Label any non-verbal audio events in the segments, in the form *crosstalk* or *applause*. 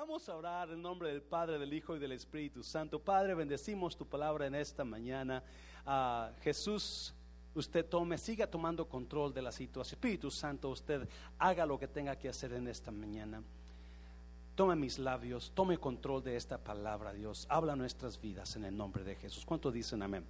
Vamos a orar en nombre del Padre, del Hijo y del Espíritu Santo. Padre, bendecimos tu palabra en esta mañana. Ah, Jesús, usted tome, siga tomando control de la situación. Espíritu Santo, usted haga lo que tenga que hacer en esta mañana. Tome mis labios, tome control de esta palabra, Dios. Habla nuestras vidas en el nombre de Jesús. ¿Cuánto dicen amén?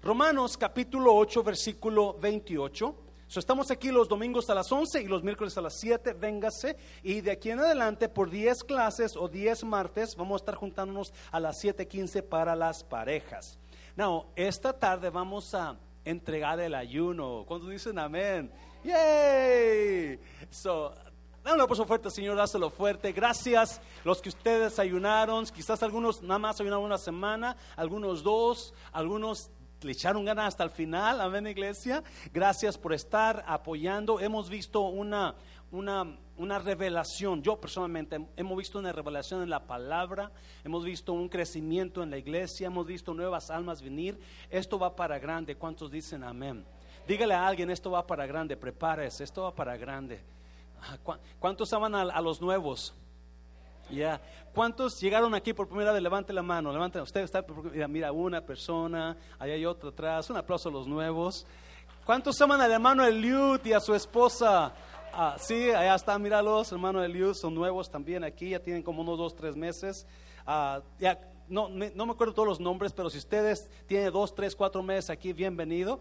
Romanos capítulo 8, versículo 28. So, estamos aquí los domingos a las 11 y los miércoles a las 7, véngase. Y de aquí en adelante, por 10 clases o 10 martes, vamos a estar juntándonos a las 7:15 para las parejas. Now, esta tarde vamos a entregar el ayuno. ¿Cuántos dicen amén? ¡Yay! So, Dame por su fuerte, Señor, dáselo fuerte. Gracias los que ustedes ayunaron. Quizás algunos nada más ayunaron una semana, algunos dos, algunos le echaron ganas hasta el final. Amén, iglesia. Gracias por estar apoyando. Hemos visto una, una, una revelación. Yo personalmente hemos visto una revelación en la palabra. Hemos visto un crecimiento en la iglesia. Hemos visto nuevas almas venir. Esto va para grande. ¿Cuántos dicen amén? Dígale a alguien, esto va para grande. Prepárese, esto va para grande. ¿Cuántos aman a, los nuevos? Ya. ¿Cuántos llegaron aquí por primera vez? Levante la mano. Levante. Usted está. Mira, una persona. Ahí hay otro atrás. Un aplauso a los nuevos. ¿Cuántos aman al hermano Eliud y a su esposa? Ah, sí, allá están, míralos, hermano Eliud, son nuevos también aquí, ya tienen como unos dos, tres meses. Ah, ya no, no me acuerdo todos los nombres, pero si ustedes tienen dos, tres, cuatro meses aquí, bienvenido.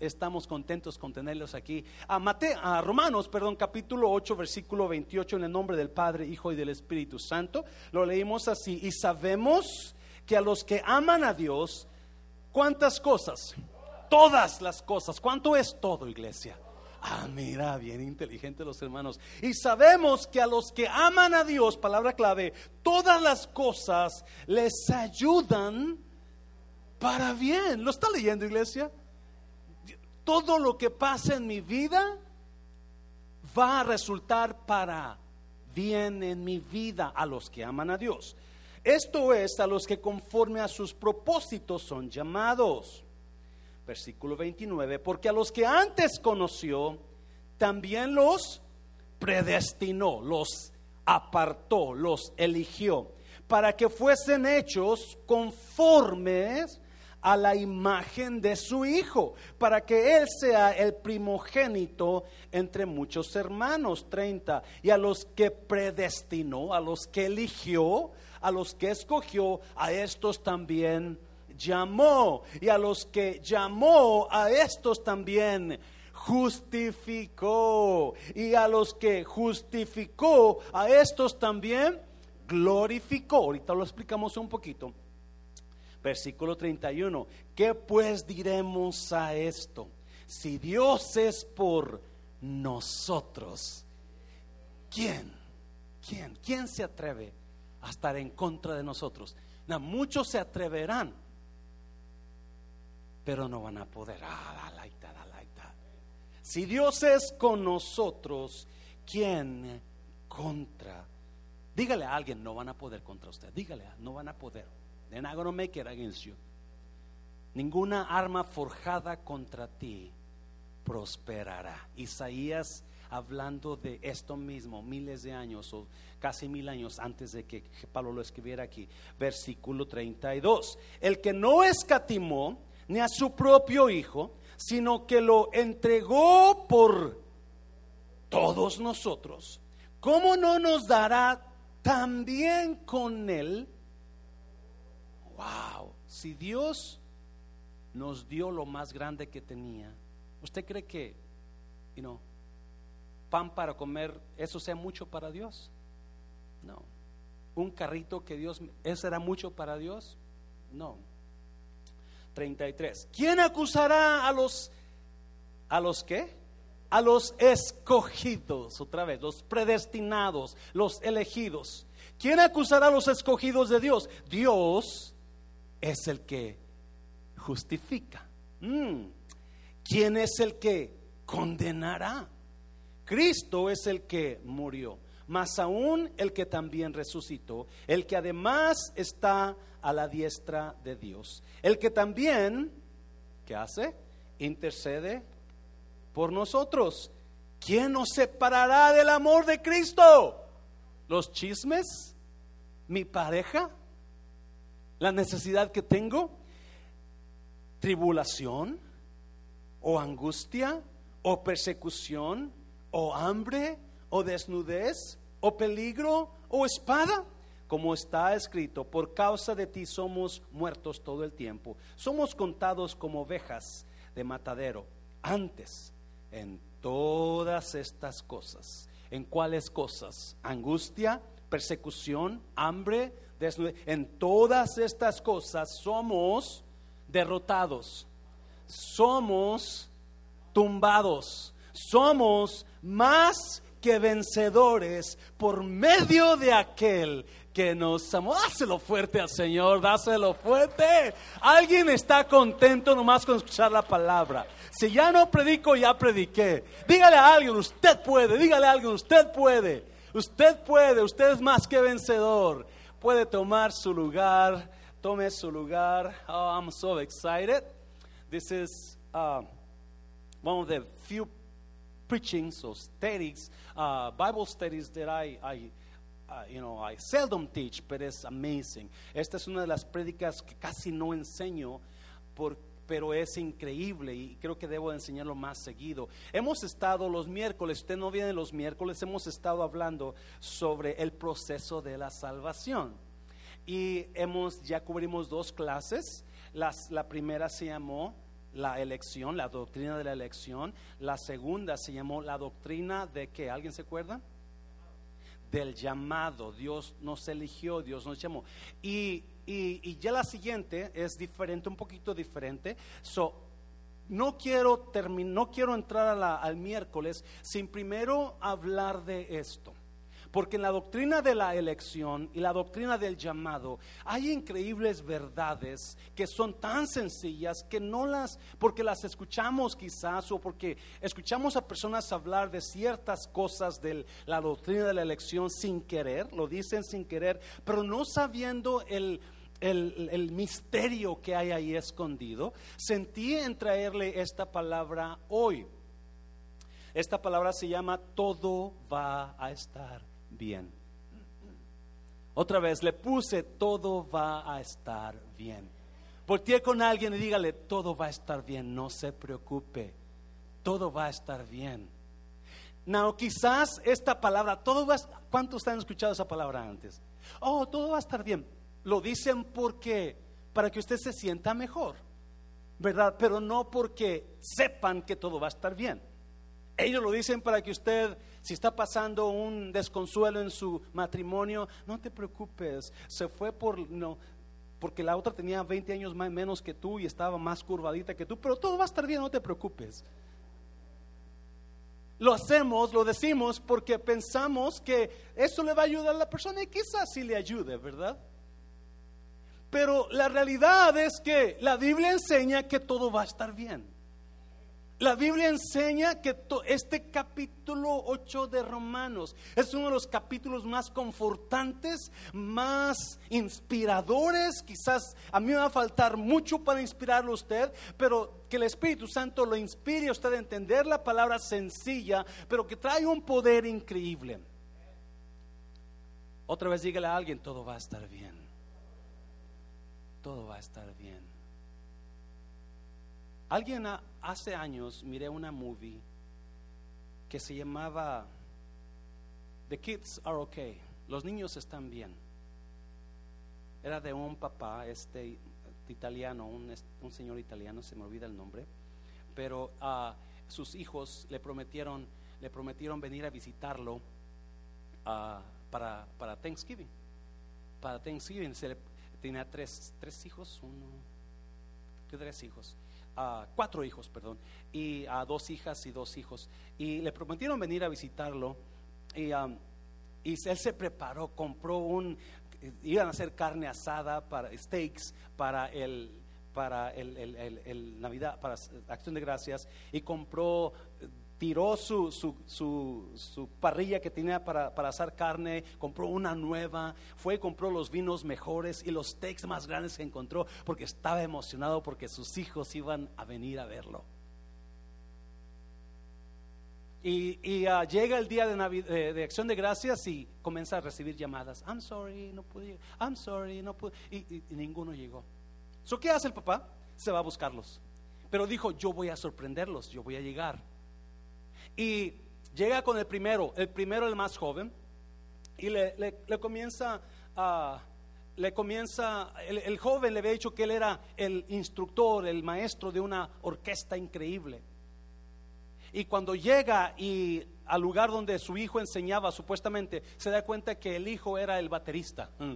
estamos contentos con tenerlos aquí. A, a Romanos, perdón, capítulo 8, versículo 28, en el nombre del Padre, Hijo y del Espíritu Santo. Lo leímos así. Y sabemos que a los que aman a Dios, ¿cuántas cosas? Todas las cosas. ¿Cuánto es todo, iglesia? Ah, mira, bien inteligente los hermanos. Y sabemos que a los que aman a Dios, palabra clave, todas las cosas les ayudan para bien. ¿Lo está leyendo, iglesia? Todo lo que pasa en mi vida va a resultar para bien en mi vida a los que aman a Dios. Esto es a los que conforme a sus propósitos son llamados versículo 29, porque a los que antes conoció, también los predestinó, los apartó, los eligió, para que fuesen hechos conformes a la imagen de su Hijo, para que Él sea el primogénito entre muchos hermanos, 30, y a los que predestinó, a los que eligió, a los que escogió, a estos también llamó y a los que llamó a estos también justificó y a los que justificó a estos también glorificó. Ahorita lo explicamos un poquito. Versículo 31. ¿Qué pues diremos a esto? Si Dios es por nosotros, ¿quién? ¿Quién? ¿Quién se atreve a estar en contra de nosotros? muchos se atreverán, pero no van a poder. Ah, si Dios es con nosotros, ¿quién contra? Dígale a alguien, no van a poder contra usted. Dígale, no van a poder. Ninguna arma forjada contra ti prosperará. Isaías hablando de esto mismo miles de años o casi mil años antes de que Pablo lo escribiera aquí. Versículo 32. El que no escatimó ni a su propio Hijo, sino que lo entregó por todos nosotros, ¿cómo no nos dará también con Él? Wow, si Dios nos dio lo más grande que tenía, ¿usted cree que, you know, pan para comer, eso sea mucho para Dios? No. Un carrito que Dios, ¿eso era mucho para Dios? No. 33. ¿Quién acusará a los a los qué? A los escogidos, otra vez, los predestinados, los elegidos. ¿Quién acusará a los escogidos de Dios? Dios es el que justifica. Mm. ¿Quién es el que condenará? Cristo es el que murió, más aún el que también resucitó, el que además está a la diestra de Dios. El que también, ¿qué hace? Intercede por nosotros. ¿Quién nos separará del amor de Cristo? los chismes, mi pareja, la necesidad que tengo, tribulación o angustia o persecución o hambre o desnudez o peligro o espada como está escrito, por causa de ti somos muertos todo el tiempo. Somos contados como ovejas de matadero. Antes, en todas estas cosas, ¿en cuáles cosas? Angustia, persecución, hambre, desnudez. En todas estas cosas somos derrotados. Somos tumbados. Somos más que vencedores por medio de aquel que nos amó. Dáselo fuerte al Señor, dáselo fuerte. Alguien está contento nomás con escuchar la palabra. Si ya no predico, ya prediqué. Dígale a alguien, usted puede, dígale a alguien, usted puede. Usted puede, usted es más que vencedor. Puede tomar su lugar, tome su lugar. Oh, I'm so excited. This is uh, one of the few preachings or studies, uh, Bible studies that I, Uh, you know, I seldom teach, but it's amazing. Esta es una de las prédicas que casi no enseño, por, pero es increíble y creo que debo enseñarlo más seguido. Hemos estado los miércoles, usted no viene los miércoles, hemos estado hablando sobre el proceso de la salvación. Y hemos, ya cubrimos dos clases. Las, la primera se llamó la elección, la doctrina de la elección. La segunda se llamó la doctrina de que, ¿alguien se acuerda? del llamado. Dios nos eligió, Dios nos llamó. Y, y, ya la siguiente es diferente, un poquito diferente. So, no quiero, terminar, no quiero entrar al miércoles sin primero hablar de esto. Porque en la doctrina de la elección y la doctrina del llamado hay increíbles verdades que son tan sencillas que no las, porque las escuchamos quizás o porque escuchamos a personas hablar de ciertas cosas de la doctrina de la elección sin querer, lo dicen sin querer, pero no sabiendo el... El, el, misterio que hay ahí escondido, sentí en traerle esta palabra hoy. Esta palabra se llama todo va a estar bien. Otra vez, le puse, todo va a estar bien. Volteé con alguien y dígale, todo va a estar bien, no se preocupe, todo va a estar bien. No, quizás esta palabra, todo va a, ¿cuántos han escuchado esa palabra antes? Oh, todo va a estar bien. Lo dicen porque, para que usted se sienta mejor, ¿verdad? Pero no porque sepan que todo va a estar bien. Ellos lo dicen para que usted, si está pasando un desconsuelo en su matrimonio, no te preocupes, se fue por, no, porque la otra tenía 20 años más, menos que tú y estaba más curvadita que tú, pero todo va a estar bien, no te preocupes. Lo hacemos, lo decimos porque pensamos que eso le va a ayudar a la persona y quizás sí le ayude, ¿verdad? Pero la realidad es que la Biblia enseña que todo va a estar bien. La Biblia enseña que este capítulo 8 de Romanos es uno de los capítulos más confortantes, más inspiradores. Quizás a mí me va a faltar mucho para inspirarlo a usted, pero que el Espíritu Santo lo inspire a usted a entender la palabra sencilla, pero que trae un poder increíble. Otra vez dígale a alguien, todo va a estar bien. Todo va a estar bien. Alguien hace años miré una movie que se llamaba The Kids Are Okay. Los niños están bien. Era de un papá, este italiano, un, señor italiano, se me olvida el nombre, pero a sus hijos le prometieron, le prometieron venir a visitarlo para, para Thanksgiving. Para Thanksgiving se tenía tres, tres hijos, uno, tres hijos cuatro hijos, perdón, y a dos hijas y dos hijos. Y le prometieron venir a visitarlo. Y, um, y él se preparó, compró un, iban a hacer carne asada para steaks para el para el, el, Navidad, para Acción de Gracias, y compró tiró su, su, su, parrilla que tenía para, para, asar carne, compró una nueva, fue y compró los vinos mejores y los steaks más grandes que encontró porque estaba emocionado porque sus hijos iban a venir a verlo. Y, y, ah, llega el día de, Navi- de- acción de gracias y comienza a recibir llamadas. I'm sorry, no pude. I'm sorry, no pude. Y, y- y ninguno llegó. So, ¿Qué hace el papá? Se va a buscarlos. Pero dijo, yo voy a sorprenderlos, yo voy a llegar. Y llega con el primero, el primero el más joven, y le, le- comienza a... Le comienza, el, el joven le había dicho que él era el instructor, el maestro de una orquesta increíble. Y cuando llega y al lugar donde su hijo enseñaba supuestamente, se da cuenta que el hijo era el baterista. Mm.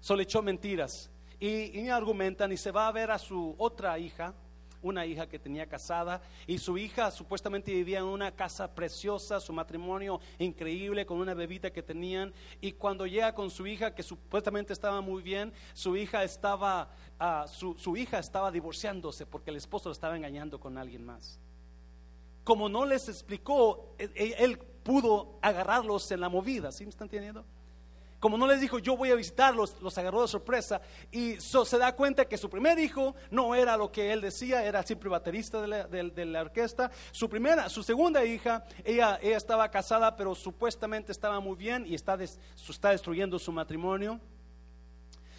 Solo echó mentiras. Y, y argumentan y se va a ver a su otra hija, una hija que tenía casada, y su hija supuestamente vivía en una casa preciosa, su matrimonio increíble, con una bebita que tenían. Y cuando llega con su hija, que supuestamente estaba muy bien, su hija estaba, ah, su, hija estaba divorciándose porque el esposo la estaba engañando con alguien más como no les explicó, él, él pudo agarrarlos en la movida, ¿sí me están entendiendo? Como no les dijo, yo voy a visitarlos, los agarró de sorpresa y se da cuenta que su primer hijo no era lo que él decía, era siempre baterista de la, de- la orquesta. Su primera, su segunda hija, ella, ella estaba casada, pero supuestamente estaba muy bien y está, des- está destruyendo su matrimonio.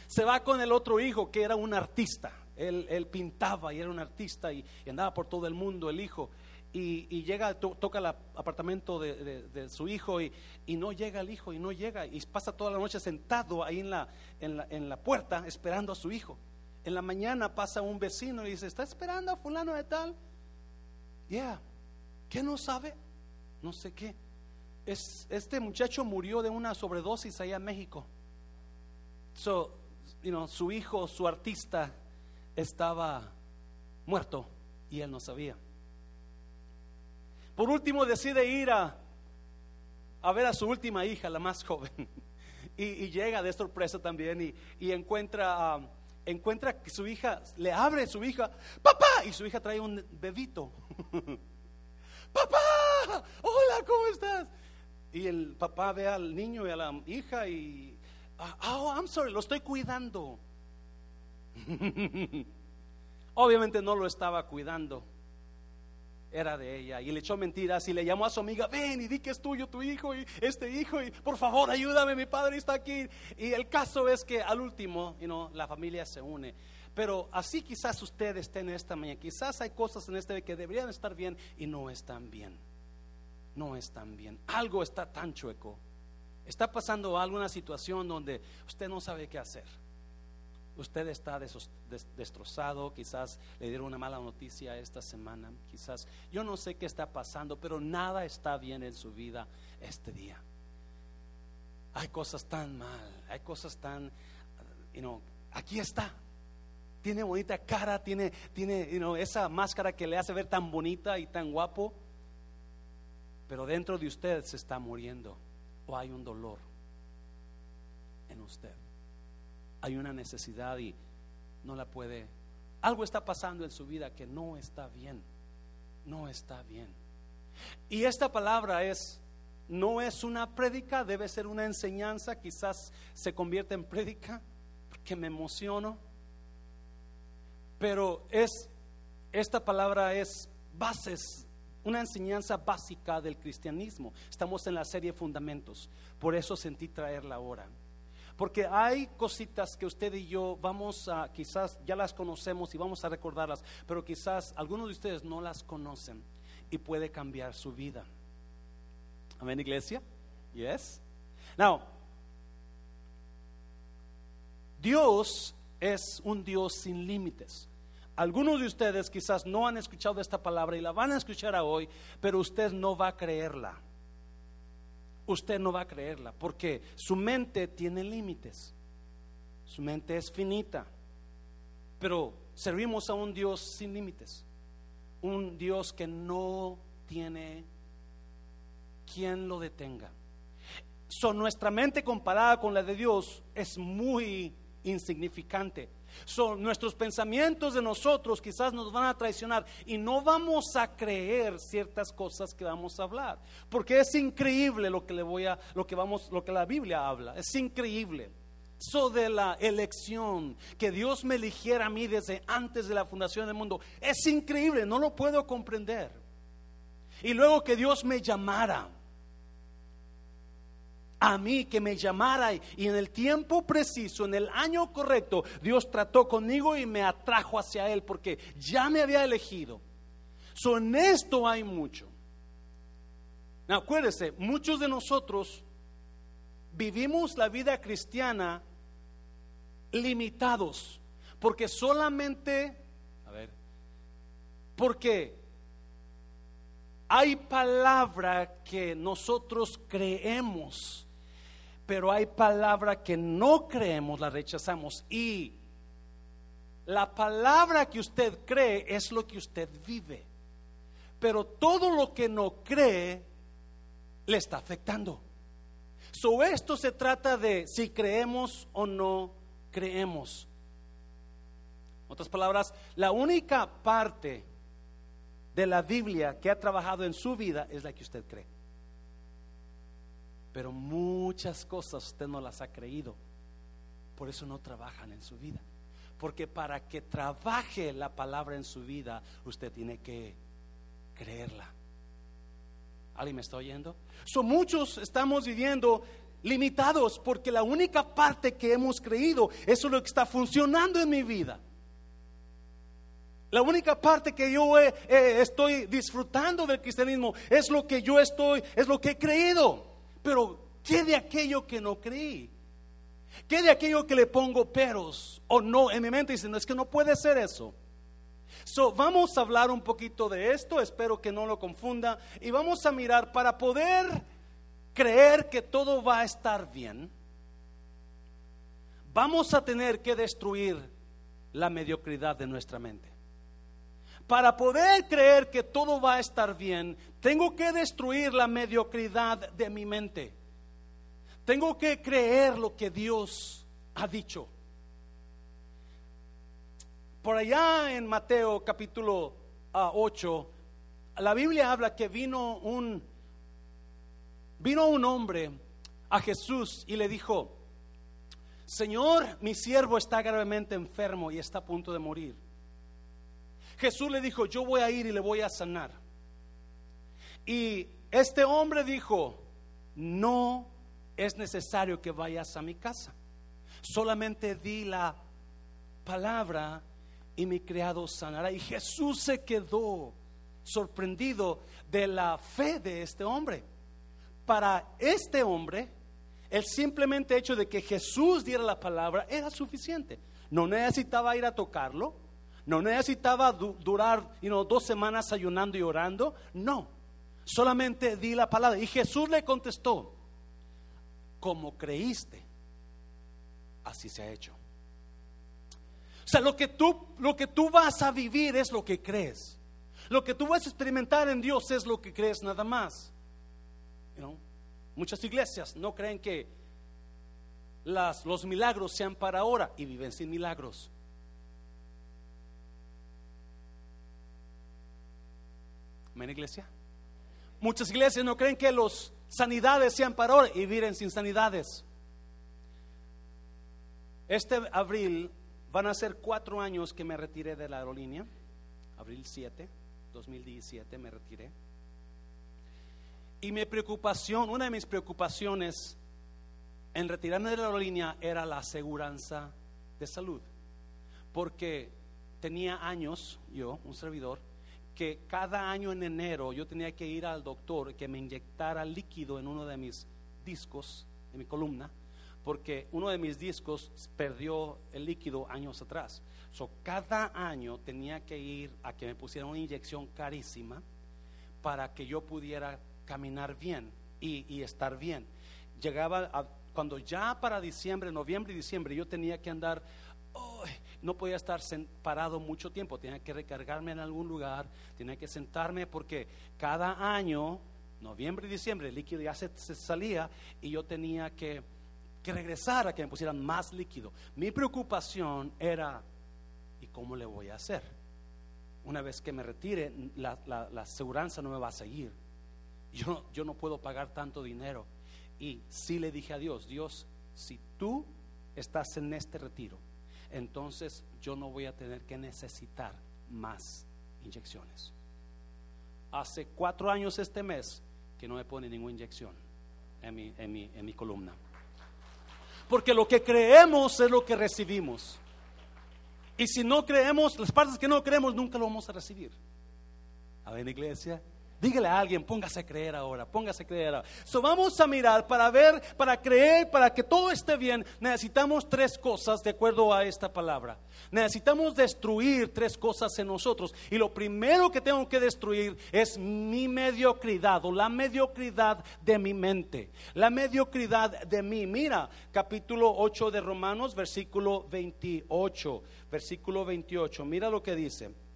Se va con el otro hijo que era un artista. Él, él pintaba y era un artista y, y andaba por todo el mundo el hijo. Y, llega, to- toca el ap- apartamento de, su hijo y, no llega el hijo y no llega y pasa toda la noche sentado ahí en la, en la, en la puerta esperando a su hijo. En la mañana pasa un vecino y dice, ¿está esperando a fulano de tal? Yeah. ¿Qué no sabe? No sé qué. Es, este muchacho murió de una sobredosis allá en México. So, you know, su hijo, su artista, estaba muerto y él no sabía. Por último, decide ir a, ver a su última hija, la más joven. *laughs* Y, llega de sorpresa también y, encuentra, ah, encuentra que su hija, le abre su hija, papá, y su hija trae un bebito. *laughs* papá, hola, ¿cómo estás? Y el papá ve al niño y a la hija y, "Ah, oh, I'm sorry, lo estoy cuidando. *laughs* Obviamente no lo estaba cuidando, era de ella y le echó mentiras y le llamó a su amiga, ven y di que es tuyo tu hijo y este hijo y por favor ayúdame, mi padre está aquí. Y el caso es que al último, la familia se une. Pero así quizás usted esté en esta mañana, quizás hay cosas en este que deberían estar bien y no están bien. No están bien. Algo está tan chueco. Está pasando alguna situación donde usted no sabe qué hacer. Usted está destrozado, quizás le dieron una mala noticia esta semana, quizás yo no sé qué está pasando, pero nada está bien en su vida este día. Hay cosas tan mal, hay cosas tan, you know, aquí está. Tiene bonita cara, tiene, tiene you know, esa máscara que le hace ver tan bonita y tan guapo, pero dentro de usted se está muriendo o hay un dolor en usted hay una necesidad y no la puede. Algo está pasando en su vida que no está bien. No está bien. Y esta palabra es, no es una prédica, debe ser una enseñanza, quizás se convierta en prédica, porque me emociono. Pero es, esta palabra es bases, una enseñanza básica del cristianismo. Estamos en la serie Fundamentos, por eso sentí traerla ahora. Porque hay cositas que usted y yo vamos a, quizás ya las conocemos y vamos a recordarlas, pero quizás algunos de ustedes no las conocen y puede cambiar su vida. Amén, iglesia? Yes. Now, Dios es un Dios sin límites. Algunos de ustedes quizás no han escuchado esta palabra y la van a escuchar hoy, pero usted no va a creerla usted no va a creerla, porque su mente tiene límites, su mente es finita, pero servimos a un Dios sin límites, un Dios que no tiene quien lo detenga. So, nuestra mente comparada con la de Dios es muy insignificante. Son nuestros pensamientos de nosotros quizás nos van a traicionar y no vamos a creer ciertas cosas que vamos a hablar, porque es increíble lo que le voy a lo que vamos lo que la Biblia habla, es increíble. Eso de la elección, que Dios me eligiera a mí desde antes de la fundación del mundo, es increíble, no lo puedo comprender. Y luego que Dios me llamara a mí que me llamara y en el tiempo preciso, en el año correcto, Dios trató conmigo y me atrajo hacia Él porque ya me había elegido. So, en esto hay mucho. acuérdese, muchos de nosotros vivimos la vida cristiana limitados porque solamente, porque hay palabra que nosotros creemos pero hay palabra que no creemos, la rechazamos. Y la palabra que usted cree es lo que usted vive. Pero todo lo que no cree le está afectando. So esto se trata de si creemos o no creemos. En otras palabras, la única parte de la Biblia que ha trabajado en su vida es la que usted cree pero muchas cosas usted no las ha creído. Por eso no trabajan en su vida. Porque para que trabaje la palabra en su vida, usted tiene que creerla. ¿Alguien me está oyendo? Son muchos estamos viviendo limitados porque la única parte que hemos creído, es lo que está funcionando en mi vida. La única parte que yo estoy disfrutando del cristianismo es lo que yo estoy, es lo que he creído. Pero, ¿qué de aquello que no creí? ¿Qué de aquello que le pongo peros o no en mi mente diciendo es que no puede ser eso? So, vamos a hablar un poquito de esto, espero que no lo confunda, y vamos a mirar para poder creer que todo va a estar bien, vamos a tener que destruir la mediocridad de nuestra mente. Para poder creer que todo va a estar bien, tengo que destruir la mediocridad de mi mente. Tengo que creer lo que Dios ha dicho. Por allá en Mateo capítulo 8, ah, la Biblia habla que vino un vino un hombre a Jesús y le dijo, Señor, mi siervo está gravemente enfermo y está a punto de morir. Jesús le dijo, yo voy a ir y le voy a sanar. Y este hombre dijo, no es necesario que vayas a mi casa. Solamente di la palabra y mi criado sanará. Y Jesús se quedó sorprendido de la fe de este hombre. Para este hombre, el simplemente hecho de que Jesús diera la palabra era suficiente. No necesitaba ir a tocarlo, no necesitaba durar dos semanas ayunando y orando. No. Solamente di la palabra. Y Jesús le contestó, como creíste, así se ha hecho. O sea, lo que tú, lo que tú vas a vivir es lo que crees. Lo que tú vas a experimentar en Dios es lo que crees nada más. Muchas iglesias no creen que los milagros sean para ahora y viven sin milagros. Amén, iglesia. Muchas iglesias no creen que los sanidades sean para ahora y viven sin sanidades. Este abril van a ser cuatro años que me retiré de la aerolínea. Abril 7, 2017 me retiré. Y mi preocupación, una de mis preocupaciones en retirarme de la aerolínea era la aseguranza de salud. Porque tenía años, yo, un servidor, que cada año en enero yo tenía que ir al doctor que me inyectara líquido en uno de mis discos, en mi columna, porque uno de mis discos perdió el líquido años atrás. So, cada año tenía que ir a que me pusieran una inyección carísima para que yo pudiera caminar bien y, estar bien. Llegaba cuando ya para diciembre, noviembre y diciembre yo tenía que andar no podía estar parado mucho tiempo, tenía que recargarme en algún lugar, tenía que sentarme porque cada año, noviembre y diciembre, el líquido ya se, salía y yo tenía que, regresar a que me pusieran más líquido. Mi preocupación era, ¿y cómo le voy a hacer? Una vez que me retire, la, la, aseguranza no me va a seguir. Yo, yo no puedo pagar tanto dinero. Y sí le dije a Dios, Dios, si tú estás en este retiro, entonces yo no voy a tener que necesitar más inyecciones. hace cuatro años este mes que no me pone ninguna inyección en mi, en mi, en mi columna. Porque lo que creemos es lo que recibimos. Y si no creemos, las partes que no creemos nunca lo vamos a recibir. A ver, iglesia, Dígale a alguien, póngase a creer ahora, póngase a creer ahora. So vamos a mirar para ver, para creer, para que todo esté bien, necesitamos tres cosas de acuerdo a esta palabra. Necesitamos destruir tres cosas en nosotros. Y lo primero que tengo que destruir es mi mediocridad o la mediocridad de mi mente. La mediocridad de mí. Mira, capítulo 8 de Romanos, versículo 28. Versículo 28. Mira lo que dice.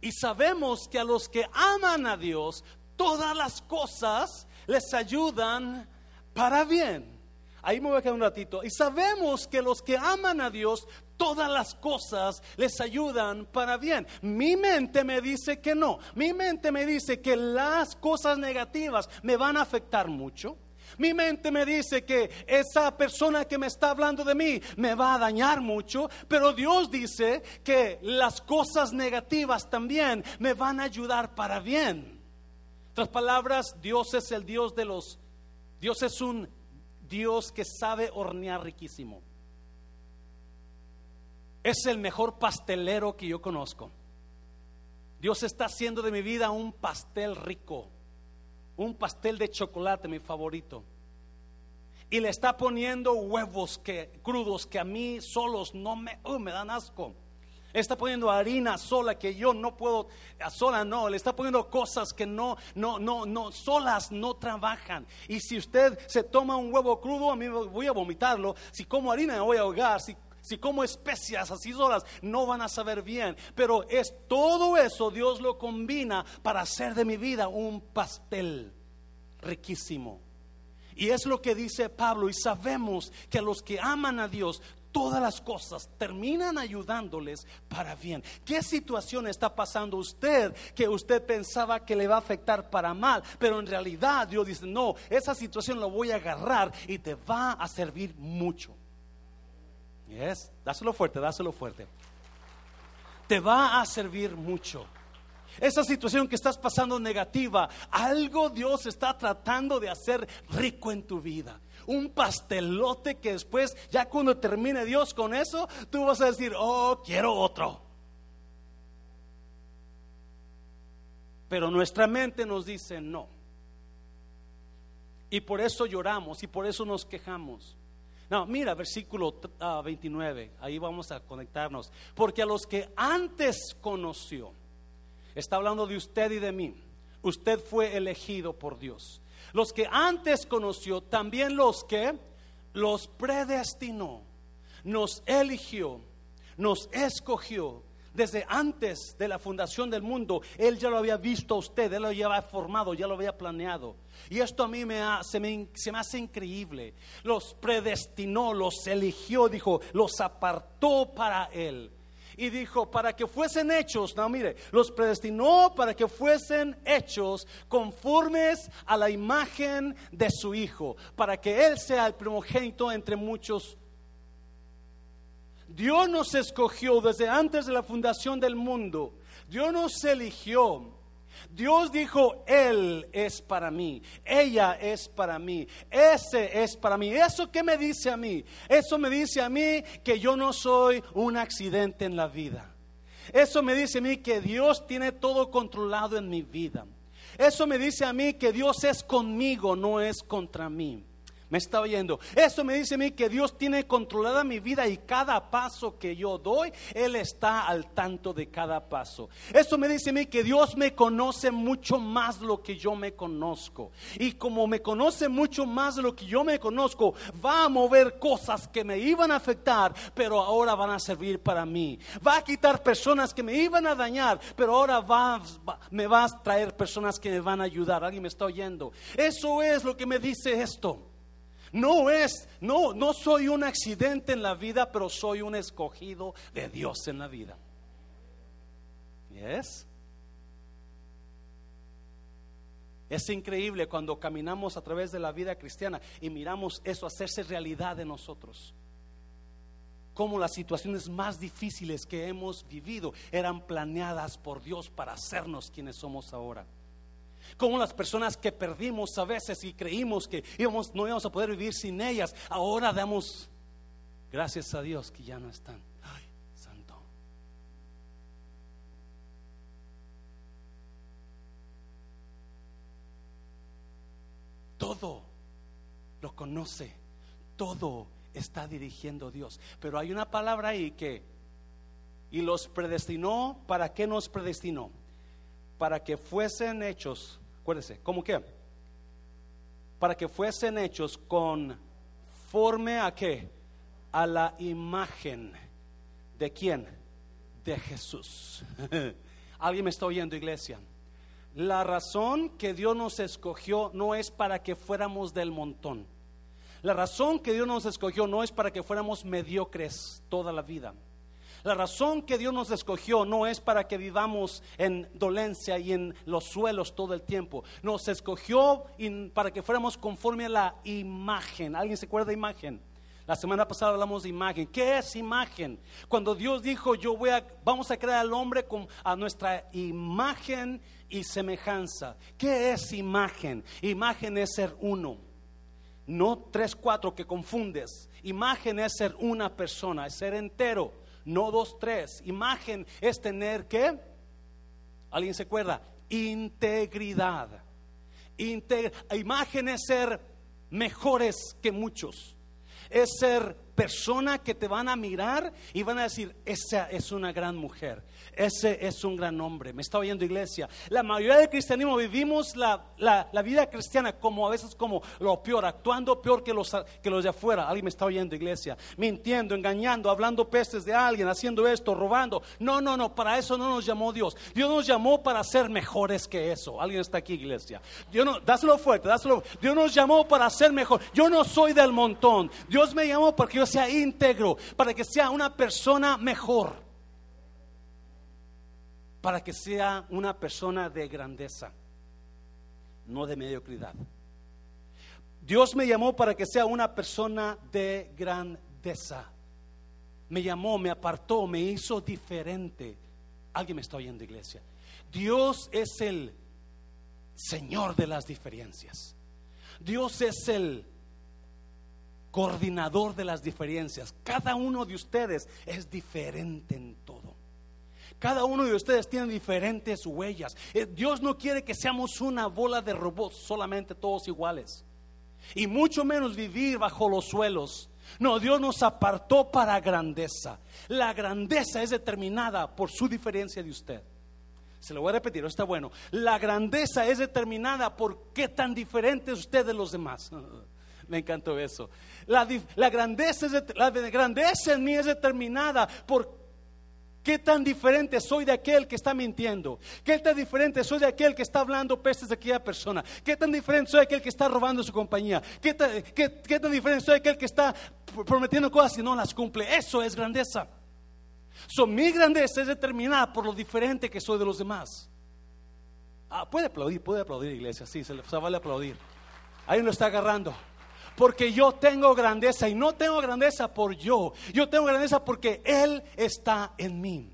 Y sabemos que a los que aman a Dios, todas las cosas les ayudan para bien. Ahí me voy a quedar un ratito. Y sabemos que los que aman a Dios, todas las cosas les ayudan para bien. Mi mente me dice que no. Mi mente me dice que las cosas negativas me van a afectar mucho mi mente me dice que esa persona que me está hablando de mí me va a dañar mucho, pero Dios dice que las cosas negativas también me van a ayudar para bien. Otras palabras, Dios es el Dios de los... Dios es un Dios que sabe hornear riquísimo. Es el mejor pastelero que yo conozco. Dios está haciendo de mi vida un pastel rico un pastel de chocolate, mi favorito. Y le está poniendo huevos que, crudos que a mí solos no me, uh, me dan asco. está poniendo harina sola que yo no puedo, sola no, le está poniendo cosas que no, no, no, no, solas no trabajan. Y si usted se toma un huevo crudo, a mí voy a vomitarlo. Si como harina me voy a ahogar. Si si como especias así solas, no van a saber bien. Pero es todo eso, Dios lo combina para hacer de mi vida un pastel riquísimo. Y es lo que dice Pablo. Y sabemos que a los que aman a Dios, todas las cosas terminan ayudándoles para bien. ¿Qué situación está pasando usted que usted pensaba que le va a afectar para mal? Pero en realidad Dios dice, no, esa situación la voy a agarrar y te va a servir mucho. Yes, dáselo fuerte, dáselo fuerte. Te va a servir mucho. Esa situación que estás pasando negativa, algo Dios está tratando de hacer rico en tu vida. Un pastelote que después, ya cuando termine Dios con eso, tú vas a decir, oh, quiero otro. Pero nuestra mente nos dice no. Y por eso lloramos y por eso nos quejamos. No, mira, versículo 29, ah, ahí vamos a conectarnos. Porque a los que antes conoció, está hablando de usted y de mí, usted fue elegido por Dios. Los que antes conoció, también los que los predestinó, nos eligió, nos escogió desde antes de la fundación del mundo, Él ya lo había visto a usted, Él lo había formado, ya lo había planeado. Y esto a mí me, se, me, se me hace increíble. Los predestinó, los eligió, dijo, los apartó para Él y dijo, para que fuesen hechos, no mire, los predestinó para que fuesen hechos conformes a la imagen de su Hijo, para que Él sea el primogénito entre muchos Dios nos escogió desde antes de la fundación del mundo. Dios nos eligió. Dios dijo, Él es para mí, ella es para mí, ese es para mí. ¿Eso qué me dice a mí? Eso me dice a mí que yo no soy un accidente en la vida. Eso me dice a mí que Dios tiene todo controlado en mi vida. Eso me dice a mí que Dios es conmigo, no es contra mí me está oyendo. Eso me dice a mí que Dios tiene controlada mi vida y cada paso que yo doy, Él está al tanto de cada paso. Eso me dice a mí que Dios me conoce mucho más lo que yo me conozco. Y como me conoce mucho más lo que yo me conozco, va a mover cosas que me iban a afectar, pero ahora van a servir para mí. Va a quitar personas que me iban a dañar, pero ahora me va a traer personas que me van a ayudar. ¿Alguien me está oyendo? Eso es lo que me dice esto. No es, no, no soy un accidente en la vida, pero soy un escogido de Dios en la vida. ¿Es? Es increíble cuando caminamos a través de la vida cristiana y miramos eso hacerse realidad de nosotros. cómo las situaciones más difíciles que hemos vivido eran planeadas por Dios para hacernos quienes somos ahora. Como las personas que perdimos a veces y creímos que íbamos, no íbamos a poder vivir sin ellas, ahora damos gracias a Dios que ya no están. Ay, santo. Todo lo conoce, todo está dirigiendo Dios. Pero hay una palabra ahí que, y los predestinó, ¿para qué nos predestinó? Para que fuesen hechos, acuérdese, ¿cómo qué? Para que fuesen hechos conforme a qué? A la imagen de quién? De Jesús. *laughs* ¿Alguien me está oyendo, iglesia? La razón que Dios nos escogió no es para que fuéramos del montón. La razón que Dios nos escogió no es para que fuéramos mediocres toda la vida. La razón que Dios nos escogió no es para que vivamos en dolencia y en los suelos todo el tiempo. Nos escogió para que fuéramos conforme a la imagen. ¿Alguien se acuerda de imagen? La semana pasada hablamos de imagen. ¿Qué es imagen? Cuando Dios dijo, yo voy a, vamos a crear al hombre con, a nuestra imagen y semejanza. ¿Qué es imagen? Imagen es ser uno no tres, cuatro que confundes. Imagen es ser una persona, es ser entero, no dos, tres. Imagen es tener que, ¿alguien se acuerda? Integridad. imagen es ser mejores que muchos. Es ser persona que te van a mirar y van a decir, esa es una gran mujer, ese es un gran hombre. Me está oyendo iglesia. La mayoría del cristianismo vivimos la, vida cristiana como a veces como lo peor, actuando peor que los, que los de afuera. Alguien me está oyendo iglesia. Mintiendo, engañando, hablando pestes de alguien, haciendo esto, robando. No, no, no, para eso no nos llamó Dios. Dios nos llamó para ser mejores que eso. Alguien está aquí iglesia. Dios no, dáselo fuerte, dáselo. Dios nos llamó para ser mejor. Yo no soy del montón. Dios me llamó para que yo sea íntegro, para que sea una persona mejor para que sea una persona de grandeza, no de mediocridad. Dios me llamó para que sea una persona de grandeza. Me llamó, me apartó, me hizo diferente. Alguien me está oyendo, iglesia. Dios es el Señor de las diferencias. Dios es el coordinador de las diferencias. Cada uno de ustedes es diferente en todo. Cada uno de ustedes tiene diferentes huellas. Eh, Dios no quiere que seamos una bola de robots, solamente todos iguales. Y mucho menos vivir bajo los suelos. No, Dios nos apartó para grandeza. La grandeza es determinada por su diferencia de usted. Se lo voy a repetir, está bueno. La grandeza es determinada por qué tan diferente es usted de los demás. *laughs* Me encantó eso. La, grandeza, grandeza en mí es determinada por ¿Qué tan diferente soy de aquel que está mintiendo? ¿Qué tan diferente soy de aquel que está hablando pestes de aquella persona? ¿Qué tan diferente soy de aquel que está robando su compañía? ¿Qué tan, diferente soy de aquel que está prometiendo cosas y no las cumple? Eso es grandeza. So, mi grandeza es determinada por lo diferente que soy de los demás. Ah, puede aplaudir, puede aplaudir, iglesia. Sí, se le vale aplaudir. Ahí lo está agarrando porque yo tengo grandeza y no tengo grandeza por yo, yo tengo grandeza porque Él está en mí.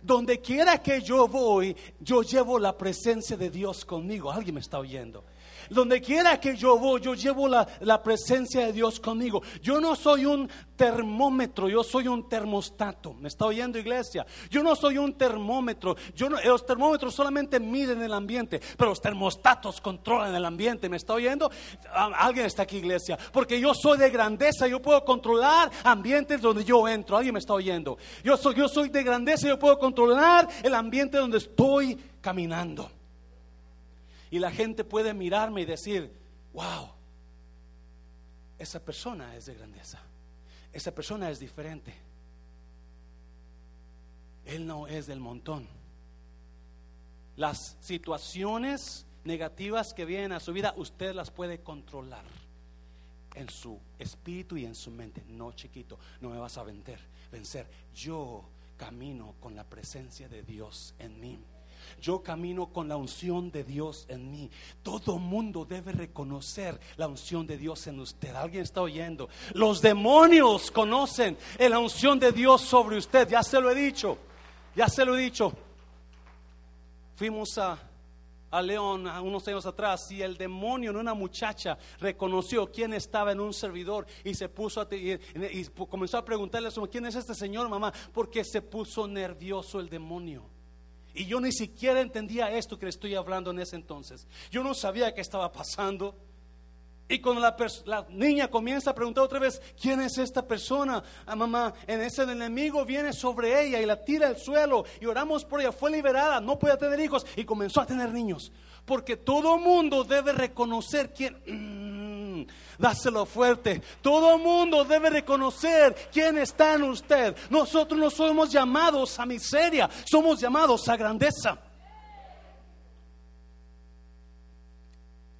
Donde quiera que yo voy, yo llevo la presencia de Dios conmigo. Alguien me está oyendo. Donde quiera que yo voy, yo llevo la, presencia de Dios conmigo. Yo no soy un termómetro, yo soy un termostato. ¿Me está oyendo iglesia? Yo no soy un termómetro. Yo no, los termómetros solamente miden el ambiente, pero los termostatos controlan el ambiente. ¿Me está oyendo? Ah, alguien está aquí iglesia. Porque yo soy de grandeza, yo puedo controlar ambientes donde yo entro. Alguien me está oyendo. Yo soy, yo soy de grandeza, yo puedo controlar el ambiente donde estoy caminando. Y la gente puede mirarme y decir, wow, esa persona es de grandeza. Esa persona es diferente. Él no es del montón. Las situaciones negativas que vienen a su vida, usted las puede controlar en su espíritu y en su mente. No, chiquito, no me vas a vencer. vencer. Yo camino con la presencia de Dios en mí. Yo camino con la unción de Dios en mí. Todo mundo debe reconocer la unción de Dios en usted. ¿Alguien está oyendo? Los demonios conocen la unción de Dios sobre usted. Ya se lo he dicho. Ya se lo he dicho. Fuimos a a León unos años atrás y el demonio en una muchacha reconoció quién estaba en un servidor y se puso a y, comenzó a preguntarle a su quién es este señor mamá porque se puso nervioso el demonio y yo ni siquiera entendía esto que le estoy hablando en ese entonces yo no sabía qué estaba pasando y cuando la, niña comienza a preguntar otra vez, ¿quién es esta persona? Ah, mamá, en ese enemigo viene sobre ella y la tira al suelo y oramos por ella. Fue liberada, no podía tener hijos y comenzó a tener niños. Porque todo mundo debe reconocer quién... Dáselo fuerte. Todo mundo debe reconocer quién está en usted. Nosotros no somos llamados a miseria, somos llamados a grandeza.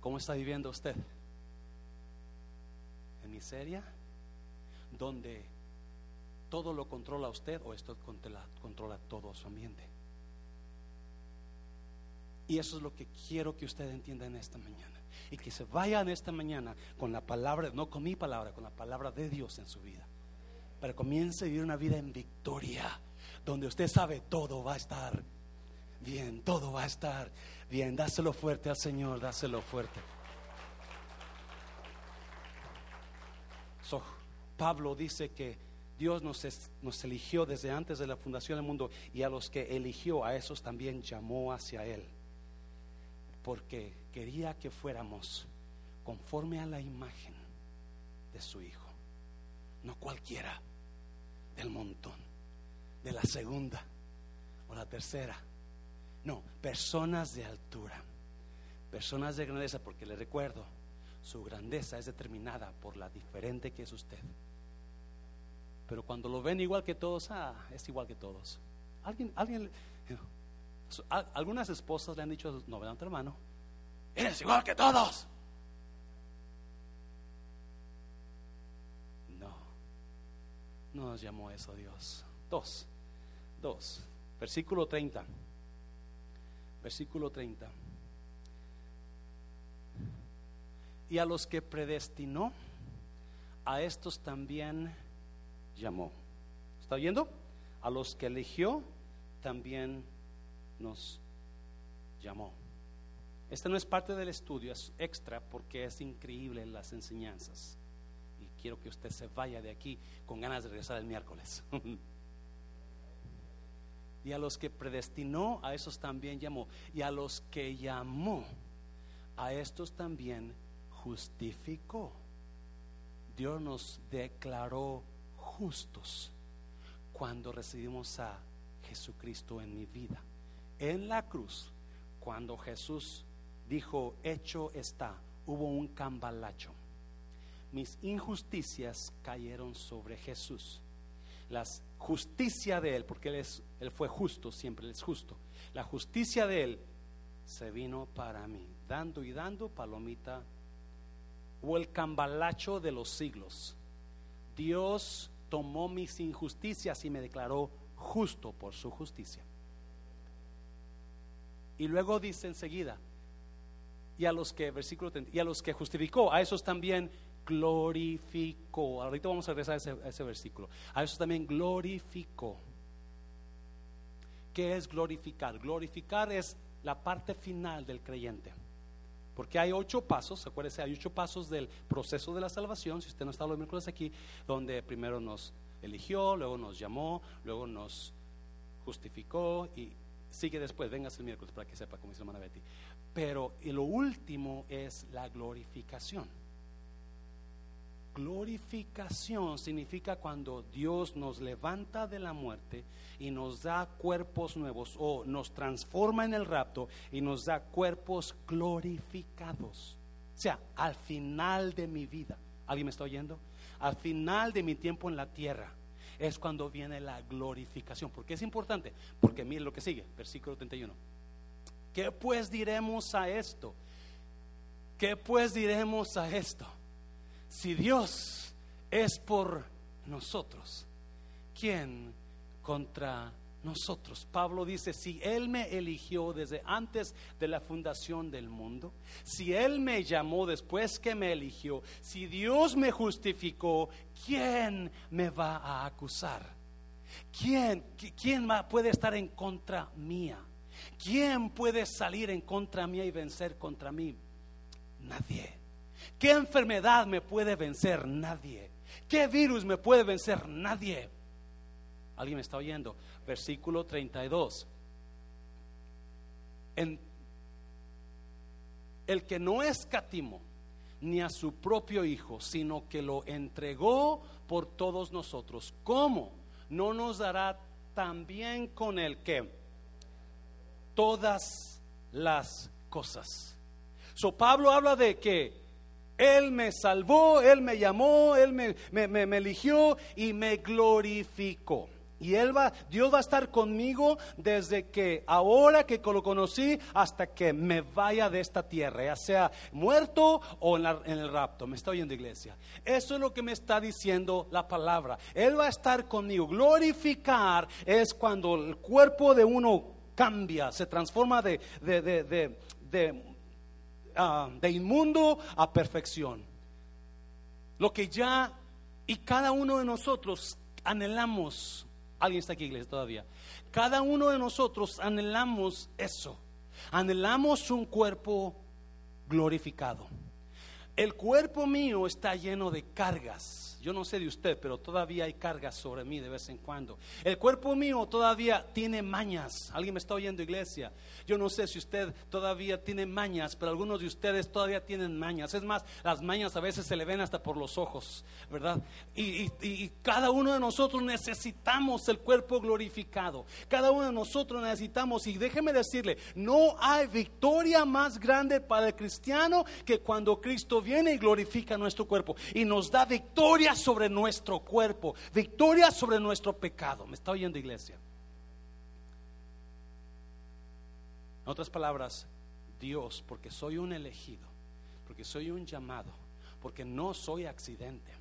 ¿Cómo está viviendo usted? miseria, donde todo lo controla usted o esto controla, controla todo su ambiente. Y eso es lo que quiero que usted entienda en esta mañana. Y que se vaya en esta mañana con la palabra, no con mi palabra, con la palabra de Dios en su vida. Para comience a vivir una vida en victoria, donde usted sabe todo va a estar bien, todo va a estar bien. Dáselo fuerte al Señor, dáselo fuerte. Pablo dice que Dios nos, nos, eligió desde antes de la fundación del mundo y a los que eligió, a esos también llamó hacia Él. Porque quería que fuéramos conforme a la imagen de su Hijo. No cualquiera del montón, de la segunda o la tercera. No, personas de altura, personas de grandeza, porque le recuerdo, su grandeza es determinada por la diferente que es usted. Pero cuando lo ven igual que todos, ah, es igual que todos. Alguien, alguien, algunas esposas le han dicho, no, a tu hermano, eres igual que todos. No, no nos llamó eso Dios. Dos, dos, versículo 30. Versículo 30. Y a los que predestinó, a estos también llamó. ¿Está viendo? A los que eligió también nos llamó. Este no es parte del estudio, es extra porque es increíble las enseñanzas. Y quiero que usted se vaya de aquí con ganas de regresar el miércoles. *laughs* y a los que predestinó, a esos también llamó. Y a los que llamó, a estos también justificó. Dios nos declaró justos cuando recibimos a Jesucristo en mi vida. En la cruz, cuando Jesús dijo, hecho está, hubo un cambalacho. Mis injusticias cayeron sobre Jesús. La justicia de Él, porque él, es, él fue justo, siempre es justo. La justicia de Él se vino para mí, dando y dando palomita o el cambalacho de los siglos. Dios tomó mis injusticias y me declaró justo por su justicia. Y luego dice enseguida, y a los que, versículo y a los que justificó, a esos también glorificó. Ahorita vamos a regresar a ese, ese versículo. A esos también glorificó. ¿Qué es glorificar? Glorificar es la parte final del creyente. Porque hay ocho pasos, acuérdese, hay ocho pasos del proceso de la salvación, si usted no está los miércoles aquí, donde primero nos eligió, luego nos llamó, luego nos justificó y sigue después, venga el miércoles para que sepa, como dice hermana Betty. Pero y lo último es la glorificación. Glorificación significa cuando Dios nos levanta de la muerte y nos da cuerpos nuevos o nos transforma en el rapto y nos da cuerpos glorificados. O sea, al final de mi vida, ¿alguien me está oyendo? Al final de mi tiempo en la tierra es cuando viene la glorificación. ¿Por qué es importante? Porque mire lo que sigue, versículo 31. ¿Qué pues diremos a esto? ¿Qué pues diremos a esto? Si Dios es por nosotros, ¿quién contra nosotros. Pablo dice, si Él me eligió desde antes de la fundación del mundo, si Él me llamó después que me eligió, si Dios me justificó, ¿quién me va a acusar? ¿Quién, quién puede estar en contra mía? ¿Quién puede salir en contra mía y vencer contra mí? Nadie. ¿Qué enfermedad me puede vencer? Nadie. ¿Qué virus me puede vencer? Nadie. ¿Alguien me está oyendo? Versículo 32. En, el que no escatimó ni a su propio Hijo, sino que lo entregó por todos nosotros. ¿Cómo? ¿No nos dará también con el que todas las cosas? So Pablo habla de que Él me salvó, Él me llamó, Él me eligió y me glorificó. Y él va, Dios va a estar conmigo desde que ahora que lo conocí hasta que me vaya de esta tierra, ya sea muerto o en, en, el rapto. Me está oyendo iglesia. Eso es lo que me está diciendo la palabra. Él va a estar conmigo. Glorificar es cuando el cuerpo de uno cambia, se transforma de, de, de, de, de inmundo a perfección. Lo que ya y cada uno de nosotros anhelamos Alguien está aquí, iglesia, todavía. Cada uno de nosotros anhelamos eso. Anhelamos un cuerpo glorificado. El cuerpo mío está lleno de cargas yo no sé de usted, pero todavía hay cargas sobre mí de vez en cuando. El cuerpo mío todavía tiene mañas. ¿Alguien me está oyendo, iglesia? Yo no sé si usted todavía tiene mañas, pero algunos de ustedes todavía tienen mañas. Es más, las mañas a veces se le ven hasta por los ojos, ¿verdad? Y, cada uno de nosotros necesitamos el cuerpo glorificado. Cada uno de nosotros necesitamos, y déjeme decirle, no hay victoria más grande para el cristiano que cuando Cristo viene y glorifica nuestro cuerpo y nos da victoria sobre nuestro cuerpo, victoria sobre nuestro pecado. ¿Me está oyendo iglesia? En otras palabras, Dios, porque soy un elegido, porque soy un llamado, porque no soy accidente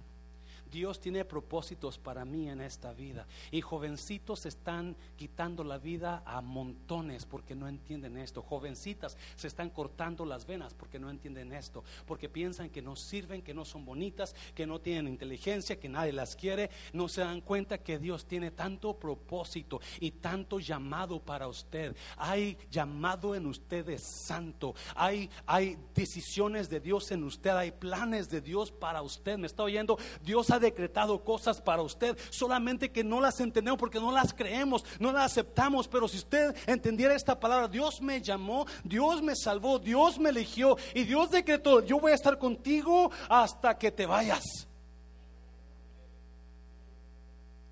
Dios tiene propósitos para mí en esta vida. Y jovencitos están quitando la vida a montones porque no entienden esto. Jovencitas se están cortando las venas porque no entienden esto. Porque piensan que no sirven, que no son bonitas, que no tienen inteligencia, que nadie las quiere. No se dan cuenta que Dios tiene tanto propósito y tanto llamado para usted. Hay llamado en ustedes santo. Hay, hay decisiones de Dios en usted. Hay planes de Dios para usted. ¿Me está oyendo? Dios ha decretado cosas para usted, solamente que no las entendemos porque no las creemos, no las aceptamos. Pero si usted entendiera esta palabra, Dios me llamó, Dios me salvó, Dios me eligió y Dios decretó, yo voy a estar contigo hasta que te vayas.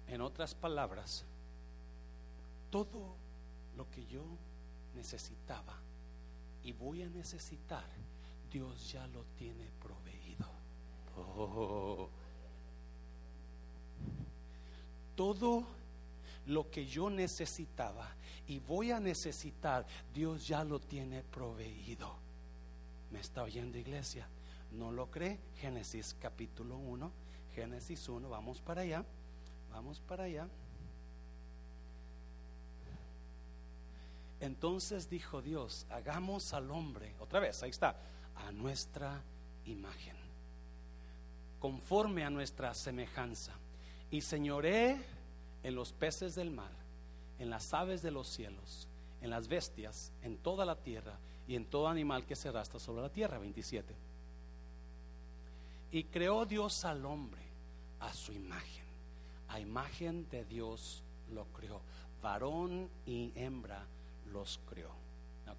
En otras palabras, todo lo que yo necesitaba y voy a necesitar, Dios ya lo tiene proveído. Oh todo lo que yo necesitaba y voy a necesitar, Dios ya lo tiene proveído. ¿Me está oyendo iglesia? ¿No lo cree? Génesis capítulo 1, Génesis 1, vamos para allá, vamos para allá. Entonces dijo Dios, hagamos al hombre, otra vez, ahí está, a nuestra imagen, conforme a nuestra semejanza y señoré en los peces del mar, en las aves de los cielos, en las bestias, en toda la tierra y en todo animal que se arrastra sobre la tierra. 27. Y creó Dios al hombre a su imagen. A imagen de Dios lo creó. Varón y hembra los creó.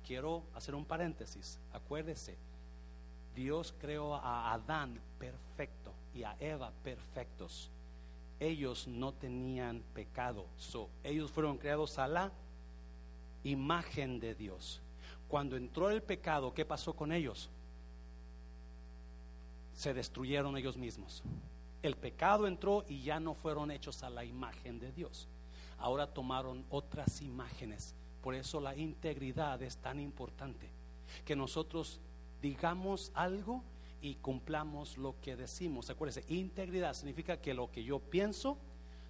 Quiero hacer un paréntesis. Acuérdese, Dios creó a Adán perfecto y a Eva perfectos ellos no tenían pecado. ellos fueron creados a la imagen de Dios. Cuando entró el pecado, ¿qué pasó con ellos? Se destruyeron ellos mismos. El pecado entró y ya no fueron hechos a la imagen de Dios. Ahora tomaron otras imágenes. Por eso la integridad es tan importante. Que nosotros digamos algo y cumplamos lo que decimos. Acuérdense, integridad significa que lo que yo pienso,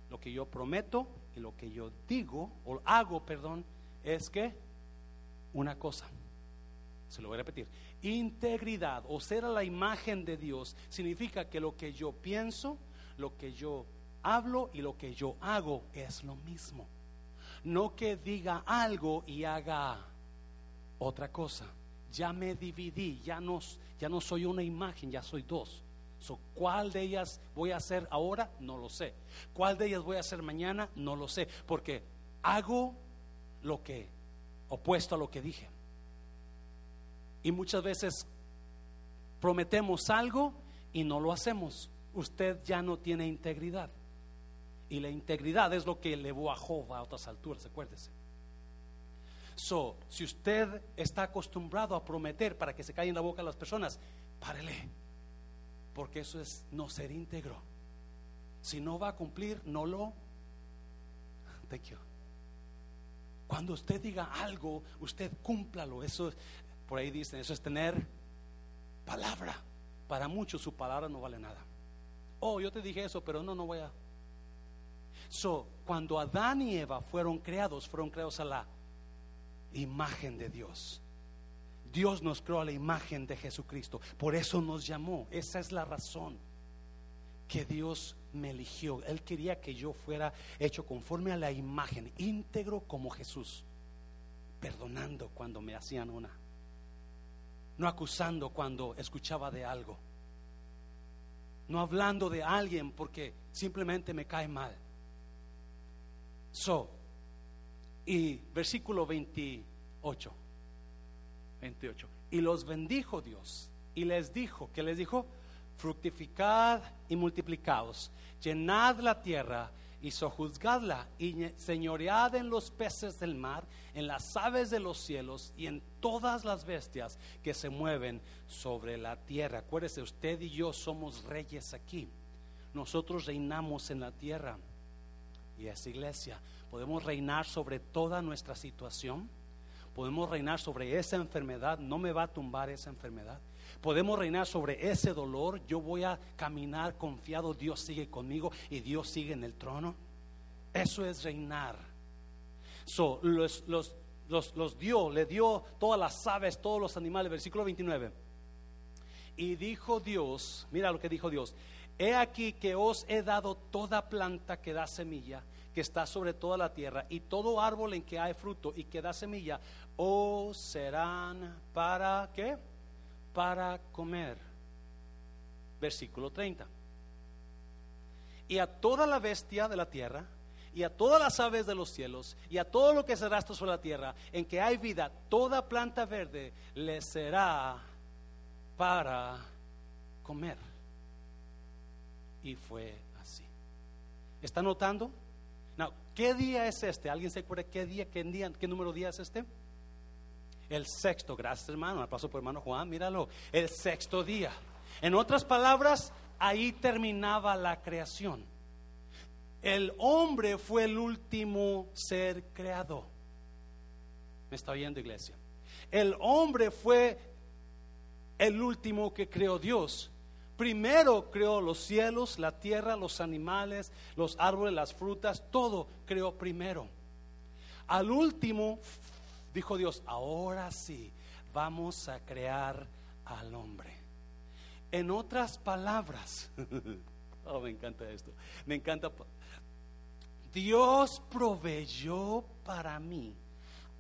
Lo que yo prometo y lo que yo digo o hago, perdón, es que una cosa. Se lo voy a repetir. Integridad o ser a la imagen de Dios significa que lo que yo pienso, lo que yo hablo y lo que yo hago es lo mismo. No que diga algo y haga otra cosa. Ya me dividí, ya no, ya no soy una imagen, ya soy dos. ¿Cuál de ellas voy a hacer ahora? No lo sé. ¿Cuál de ellas voy a hacer mañana? No lo sé. Porque hago lo que, opuesto a lo que dije. Y muchas veces prometemos algo y no lo hacemos. Usted ya no tiene integridad. Y la integridad es lo que elevó a Job a otras alturas, acuérdese. So, si usted está acostumbrado a prometer para que se caiga en la boca a las personas, párele porque eso es no ser íntegro. Si no va a cumplir, no lo. Thank you. Cuando usted diga algo, usted cúmplalo. Eso, por ahí dicen, eso es tener palabra. Para muchos su palabra no vale nada. Oh, yo te dije eso, pero no, no voy a. So, cuando Adán y Eva fueron creados, fueron creados a la imagen de Dios. Dios nos creó a la imagen de Jesucristo. Por eso nos llamó. Esa es la razón que Dios me eligió. Él quería que yo fuera hecho conforme a la imagen, íntegro como Jesús, perdonando cuando me hacían una, no acusando cuando escuchaba de algo, no hablando de alguien porque simplemente me cae mal. So, y versículo 28. 28. Y los bendijo Dios y les dijo, que les dijo? Fructificad y multiplicaos, llenad la tierra y sojuzgadla y señoread en los peces del mar, en las aves de los cielos y en todas las bestias que se mueven sobre la tierra. Acuérdese, usted y yo somos reyes aquí. Nosotros reinamos en la tierra y esa iglesia. Podemos reinar sobre toda nuestra situación Podemos reinar sobre esa enfermedad, no me va a tumbar esa enfermedad. Podemos reinar sobre ese dolor, yo voy a caminar confiado, Dios sigue conmigo y Dios sigue en el trono. Eso es reinar. So, los, los, los dio, le dio todas las aves, todos los animales, versículo 29. Y dijo Dios, mira lo que dijo Dios, he aquí que os he dado toda planta que da semilla que está sobre toda la tierra, y todo árbol en que hay fruto y que da semilla, o serán para qué? Para comer. Versículo 30. Y a toda la bestia de la tierra, y a todas las aves de los cielos, y a todo lo que se arrastra sobre la tierra, en que hay vida, toda planta verde le será para comer. Y fue así. ¿Está notando? ¿Qué día es este? ¿Alguien se acuerda qué día, qué día, qué número día es este? El sexto, gracias hermano, un paso por hermano Juan, míralo, el sexto día. En otras palabras, ahí terminaba la creación. El hombre fue el último ser creado. ¿Me está oyendo iglesia? El hombre fue el último que creó Dios. Primero creó los cielos, la tierra, los animales, los árboles, las frutas, todo creó primero. Al último dijo Dios, ahora sí, vamos a crear al hombre. En otras palabras, *laughs* oh, me encanta esto, me encanta. Dios proveyó para mí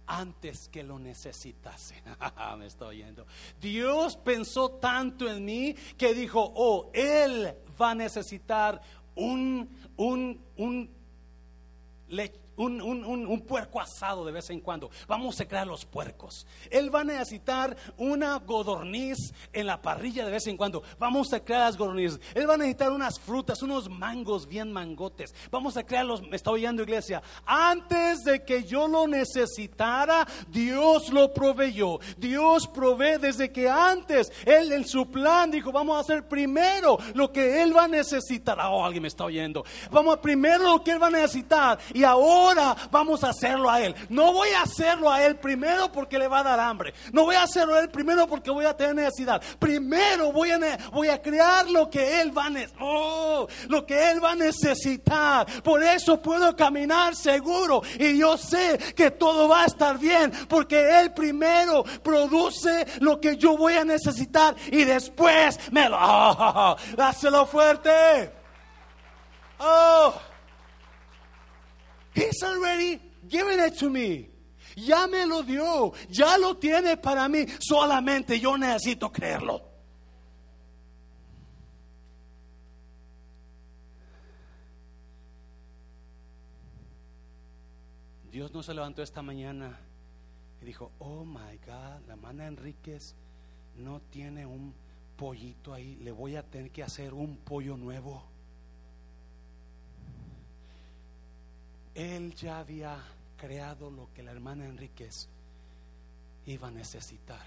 antes que lo necesitase. *laughs* Me estoy oyendo. Dios pensó tanto en mí que dijo, oh, Él va a necesitar un, un, un un, un, puerco asado de vez en cuando. Vamos a crear los puercos. Él va a necesitar una godorniz en la parrilla de vez en cuando. Vamos a crear las godornices. Él va a necesitar unas frutas, unos mangos bien mangotes. Vamos a crearlos. Me está oyendo, iglesia. Antes de que yo lo necesitara, Dios lo proveyó. Dios provee desde que antes Él en su plan dijo: Vamos a hacer primero lo que Él va a necesitar. Oh, alguien me está oyendo. Vamos a primero lo que Él va a necesitar. Y ahora vamos a hacerlo a Él. No voy a hacerlo a Él primero porque le va a dar hambre. No voy a hacerlo a Él primero porque voy a tener necesidad. Primero voy a, voy a crear lo que Él va a oh, lo que Él va a necesitar. Por eso puedo caminar seguro y yo sé que todo va a estar bien porque Él primero produce lo que yo voy a necesitar y después me lo... Oh, *laughs* dáselo fuerte. Oh. He's already given it to me. Ya me lo dio, ya lo tiene para mí, solamente yo necesito creerlo. Dios no se levantó esta mañana y dijo, oh my God, la hermana Enríquez no tiene un pollito ahí, le voy a tener que hacer un pollo nuevo. Él ya había creado lo que la hermana Enríquez iba a necesitar.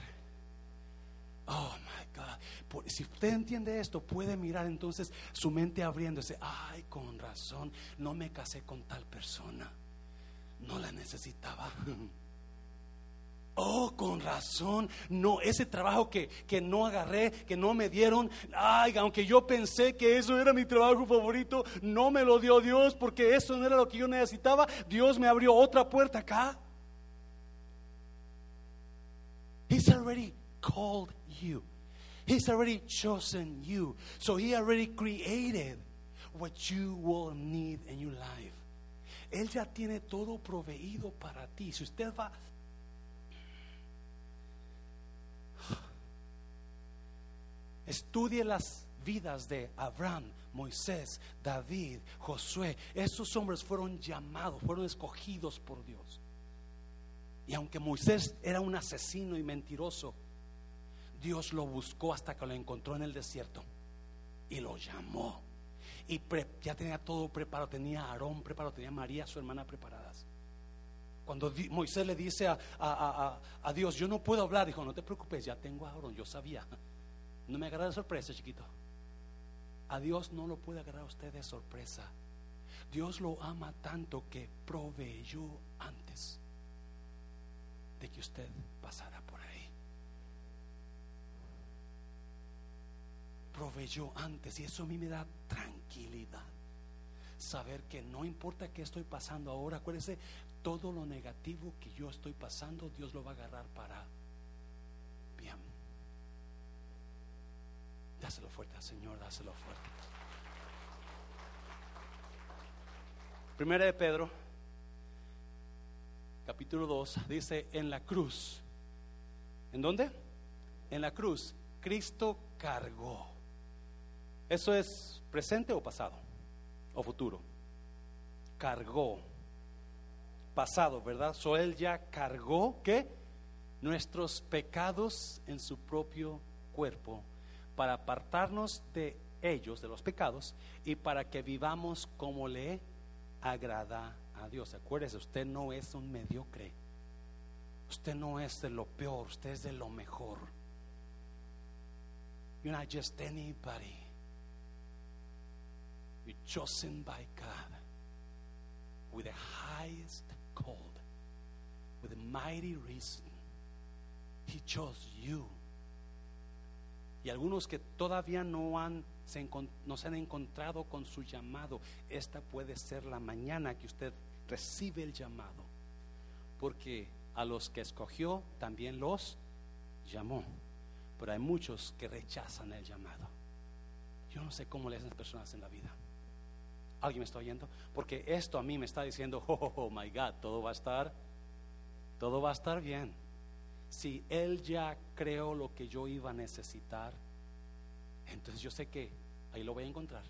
Oh my God. si usted entiende esto, puede mirar entonces su mente abriéndose. Ay, con razón, no me casé con tal persona. No la necesitaba. *laughs* Oh, con razón. No, ese trabajo que, que, no agarré, que no me dieron. Ay, aunque yo pensé que eso era mi trabajo favorito, no me lo dio Dios porque eso no era lo que yo necesitaba. Dios me abrió otra puerta acá. He's already called you. He's already chosen you. So he already created what you will need in your life. Él ya tiene todo proveído para ti. Si usted va Estudie las vidas de Abraham, Moisés, David, Josué. Esos hombres fueron llamados, fueron escogidos por Dios. Y aunque Moisés era un asesino y mentiroso, Dios lo buscó hasta que lo encontró en el desierto y lo llamó. Y ya tenía todo preparado, tenía a Aarón preparado, tenía a María, su hermana, preparadas. Cuando Moisés le dice a, a, Dios, yo no puedo hablar, dijo, no te preocupes, ya tengo a Aarón, yo sabía. No me agarra de sorpresa, chiquito. A Dios no lo puede agarrar a usted de sorpresa. Dios lo ama tanto que proveyó antes de que usted pasara por ahí. Proveyó antes y eso a mí me da tranquilidad. Saber que no importa qué estoy pasando ahora, acuérdese, todo lo negativo que yo estoy pasando, Dios lo va a agarrar para Dáselo fuerte Señor, dáselo fuerte. Primera de Pedro, capítulo 2, dice, en la cruz. ¿En dónde? En la cruz, Cristo cargó. ¿Eso es presente o pasado? ¿O futuro? Cargó. Pasado, ¿verdad? So él ya cargó, ¿qué? Nuestros pecados en su propio cuerpo para apartarnos de ellos, de los pecados, y para que vivamos como le agrada a Dios. Acuérdese, usted no es un mediocre. Usted no es de lo peor, usted es de lo mejor. You're not just anybody. You're chosen by God with the highest called, with a mighty reason. He chose you y algunos que todavía no, han, se, no se han encontrado con su llamado, esta puede ser la mañana que usted recibe el llamado. Porque a los que escogió también los llamó. Pero hay muchos que rechazan el llamado. Yo no sé cómo le hacen las personas en la vida. ¿Alguien me está oyendo? Porque esto a mí me está diciendo, oh, oh, oh my God, todo va a estar, todo va a estar bien si Él ya creó lo que yo iba a necesitar, entonces yo sé que ahí lo voy a encontrar.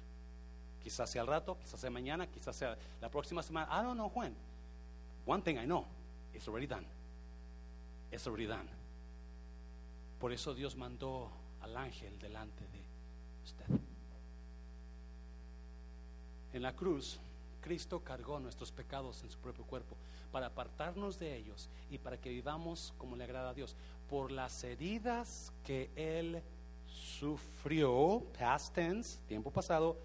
Quizás sea al rato, quizás sea mañana, quizás sea la próxima semana. I don't know when. One thing I know, it's already done. It's already done. Por eso Dios mandó al ángel delante de usted. En la cruz, Cristo cargó nuestros pecados en su propio cuerpo para apartarnos de ellos y para que vivamos como le agrada a Dios. Por las heridas que Él sufrió, past tense, tiempo pasado,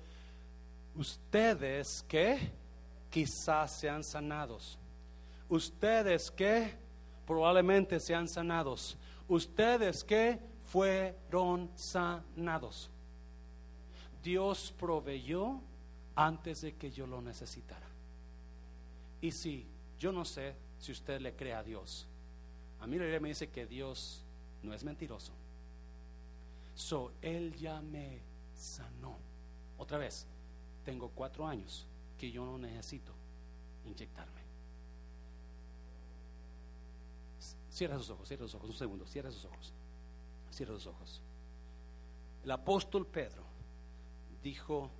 ustedes que quizás sean sanados. Ustedes que probablemente sean sanados. Ustedes que fueron sanados. Dios proveyó antes de que yo lo necesitara. Y si yo no sé si usted le cree a Dios, a mí la Biblia me dice que Dios no es mentiroso. So, Él ya me sanó. Otra vez, tengo cuatro años que yo no necesito inyectarme. Cierra sus ojos, cierra sus ojos, un segundo, cierra sus ojos, cierra sus ojos. El apóstol Pedro dijo,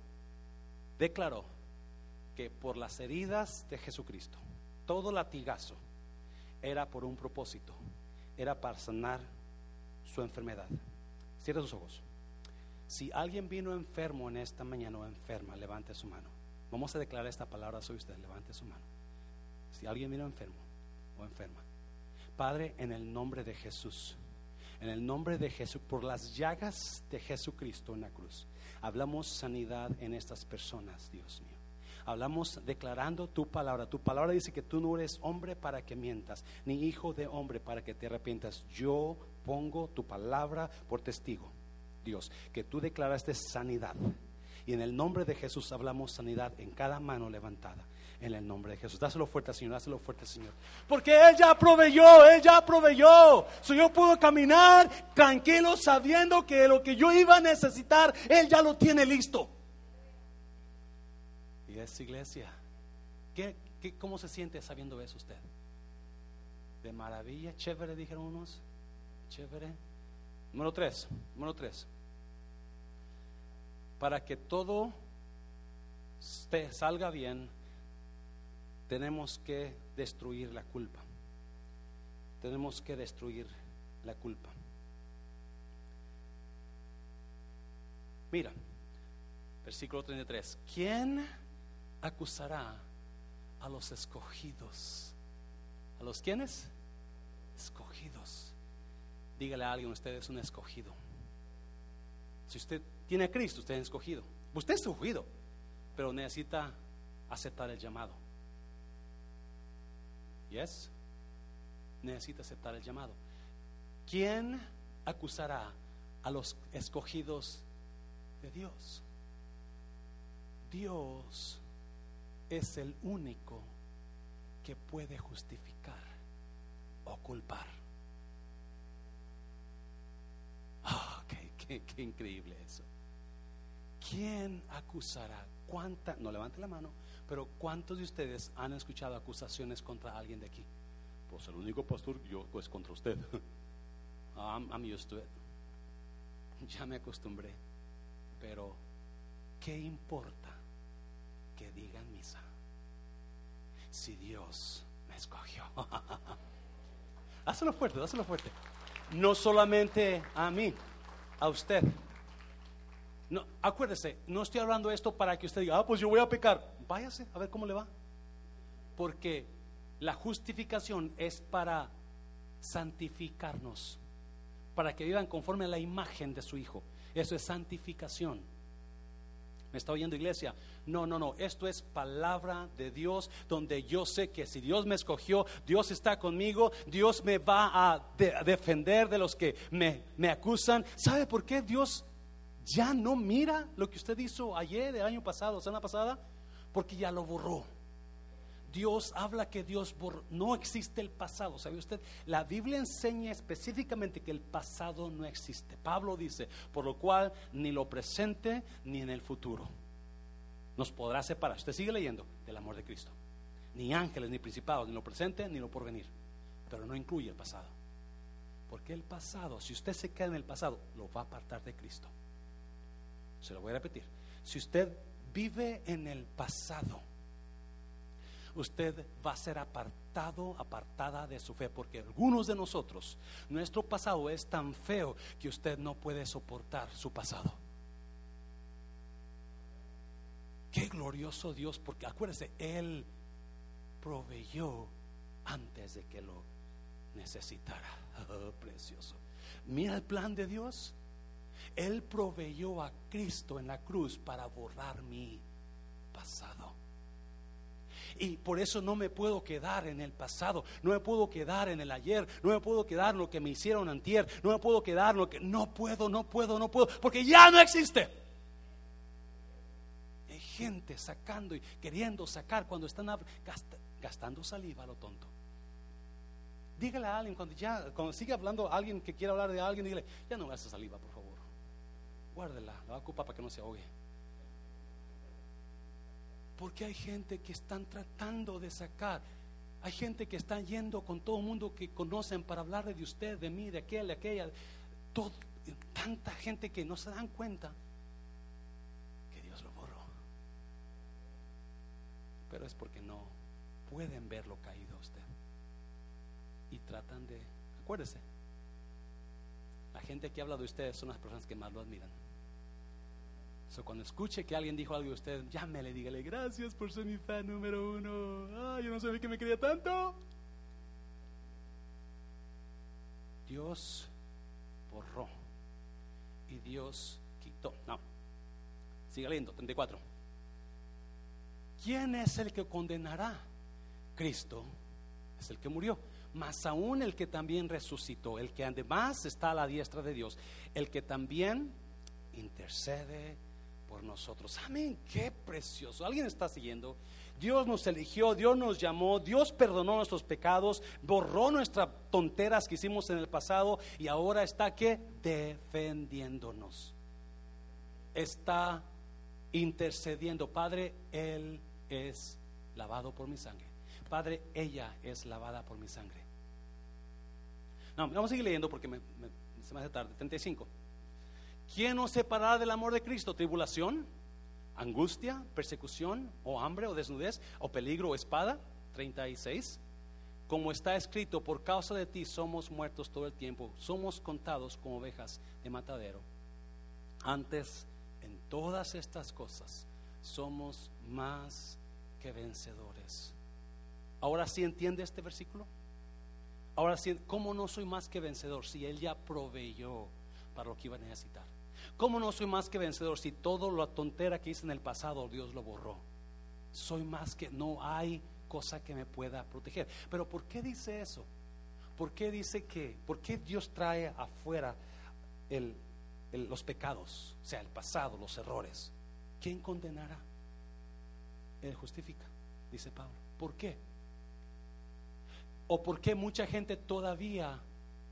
declaró que por las heridas de Jesucristo, todo latigazo era por un propósito, era para sanar su enfermedad. Cierra sus ojos. Si alguien vino enfermo en esta mañana o enferma, levante su mano. Vamos a declarar esta palabra sobre usted, levante su mano. Si alguien vino enfermo o enferma, Padre, en el nombre de Jesús, en el nombre de Jesús, por las llagas de Jesucristo en la cruz, hablamos sanidad en estas personas, Dios mío. Hablamos declarando tu palabra. Tu palabra dice que tú no eres hombre para que mientas, ni hijo de hombre para que te arrepientas. Yo pongo tu palabra por testigo, Dios, que tú declaraste sanidad. Y en el nombre de Jesús hablamos sanidad en cada mano levantada. En el nombre de Jesús. Dáselo fuerte, Señor. Dáselo fuerte, Señor. Porque Él ya proveyó. Él ya proveyó. So yo puedo caminar tranquilo sabiendo que lo que yo iba a necesitar, Él ya lo tiene listo. Y es iglesia. ¿Qué, qué, cómo se siente sabiendo eso usted? De maravilla, chévere, dijeron unos. Chévere. Número tres. Número tres. Para que todo salga bien, tenemos que destruir la culpa. Tenemos que destruir la culpa. Mira, versículo 33. ¿Quién acusará a los escogidos? ¿A los quiénes? Escogidos. Dígale a alguien, usted es un escogido. Si usted tiene a Cristo, usted es escogido. Usted es escogido, pero necesita aceptar el llamado. Yes? Necesita aceptar el llamado. ¿Quién acusará a los escogidos de Dios? Dios es el único que puede justificar o culpar. Oh, qué, qué increíble eso. ¿Quién acusará? ¿Cuánta? No levante la mano. Pero ¿cuántos de ustedes han escuchado acusaciones contra alguien de aquí? Pues el único pastor, yo, pues contra usted. I'm, I'm used to it. Ya me acostumbré. Pero, ¿qué importa que digan misa? Si Dios me escogió. *laughs* Hazlo fuerte, hazlo fuerte. No solamente a mí, a usted. No, acuérdese, no estoy hablando esto para que usted diga, ah, pues yo voy a pecar váyase a ver cómo le va. Porque la justificación es para santificarnos, para que vivan conforme a la imagen de su Hijo. Eso es santificación. ¿Me está oyendo iglesia? No, no, no. Esto es palabra de Dios donde yo sé que si Dios me escogió, Dios está conmigo, Dios me va a, defender de los que me, me acusan. ¿Sabe por qué Dios ya no mira lo que usted hizo ayer, el año pasado, semana pasada? Porque ya lo borró. Dios habla que Dios borró. No existe el pasado. ¿Sabe usted? La Biblia enseña específicamente que el pasado no existe. Pablo dice, por lo cual ni lo presente ni en el futuro nos podrá separar. Usted sigue leyendo del amor de Cristo. Ni ángeles, ni principados, ni lo presente, ni lo porvenir. Pero no incluye el pasado. Porque el pasado, si usted se queda en el pasado, lo va a apartar de Cristo. Se lo voy a repetir. Si usted vive en el pasado, usted va a ser apartado, apartada de su fe, porque algunos de nosotros, nuestro pasado es tan feo que usted no puede soportar su pasado. Qué glorioso Dios, porque acuérdese, Él proveyó antes de que lo necesitara. *laughs* Oh, precioso. Mira el plan de Dios. Él proveyó a Cristo en la cruz para borrar mi pasado. Y por eso no me puedo quedar en el pasado, no me puedo quedar en el ayer, no me puedo quedar en lo que me hicieron antier, no me puedo quedar en lo que no puedo, no puedo, no puedo, porque ya no existe. Hay gente sacando y queriendo sacar cuando están gastando saliva a lo tonto. Dígale a alguien cuando ya cuando sigue hablando alguien que quiera hablar de alguien, dígale, ya no gaste saliva, por favor. Guárdela, la va para que no se ahogue. Porque hay gente que están tratando de sacar. Hay gente que está yendo con todo el mundo que conocen para hablar de usted, de mí, de aquel, de aquella. Todo, tanta gente que no se dan cuenta que Dios lo borró. Pero es porque no pueden verlo caído a usted. Y tratan de, acuérdese, la gente que habla de ustedes son las personas que más lo admiran cuando escuche que alguien dijo algo de usted, llámele, dígale, gracias por ser mi número uno. Ah, yo no sabía que me quería tanto. Dios borró y Dios quitó. No, siga leyendo, 34. ¿Quién es el que condenará? Cristo es el que murió, más aún el que también resucitó, el que además está a la diestra de Dios, el que también intercede nosotros. Amén, qué precioso. ¿Alguien está siguiendo? Dios nos eligió, Dios nos llamó, Dios perdonó nuestros pecados, borró nuestras tonteras que hicimos en el pasado y ahora está que defendiéndonos. Está intercediendo. Padre, Él es lavado por mi sangre. Padre, ella es lavada por mi sangre. No, vamos a seguir leyendo porque me, se me hace tarde. 35. ¿Quién nos separará del amor de Cristo? ¿Tribulación? ¿Angustia? ¿Persecución? ¿O hambre? ¿O desnudez? ¿O peligro? ¿O espada? 36. Como está escrito, por causa de ti somos muertos todo el tiempo, somos contados como ovejas de matadero. Antes, en todas estas cosas, somos más que vencedores. Ahora sí entiende este versículo. Ahora sí, ¿cómo no soy más que vencedor si Él ya proveyó para lo que iba a necesitar? ¿Cómo no soy más que vencedor si todo lo tontera que hice en el pasado Dios lo borró? Soy más que no hay cosa que me pueda proteger. Pero ¿por qué dice eso? ¿Por qué dice que? ¿Por qué Dios trae afuera los pecados, o sea, el pasado, los errores? ¿Quién condenará? Él justifica, dice Pablo. ¿Por qué? ¿O por qué mucha gente todavía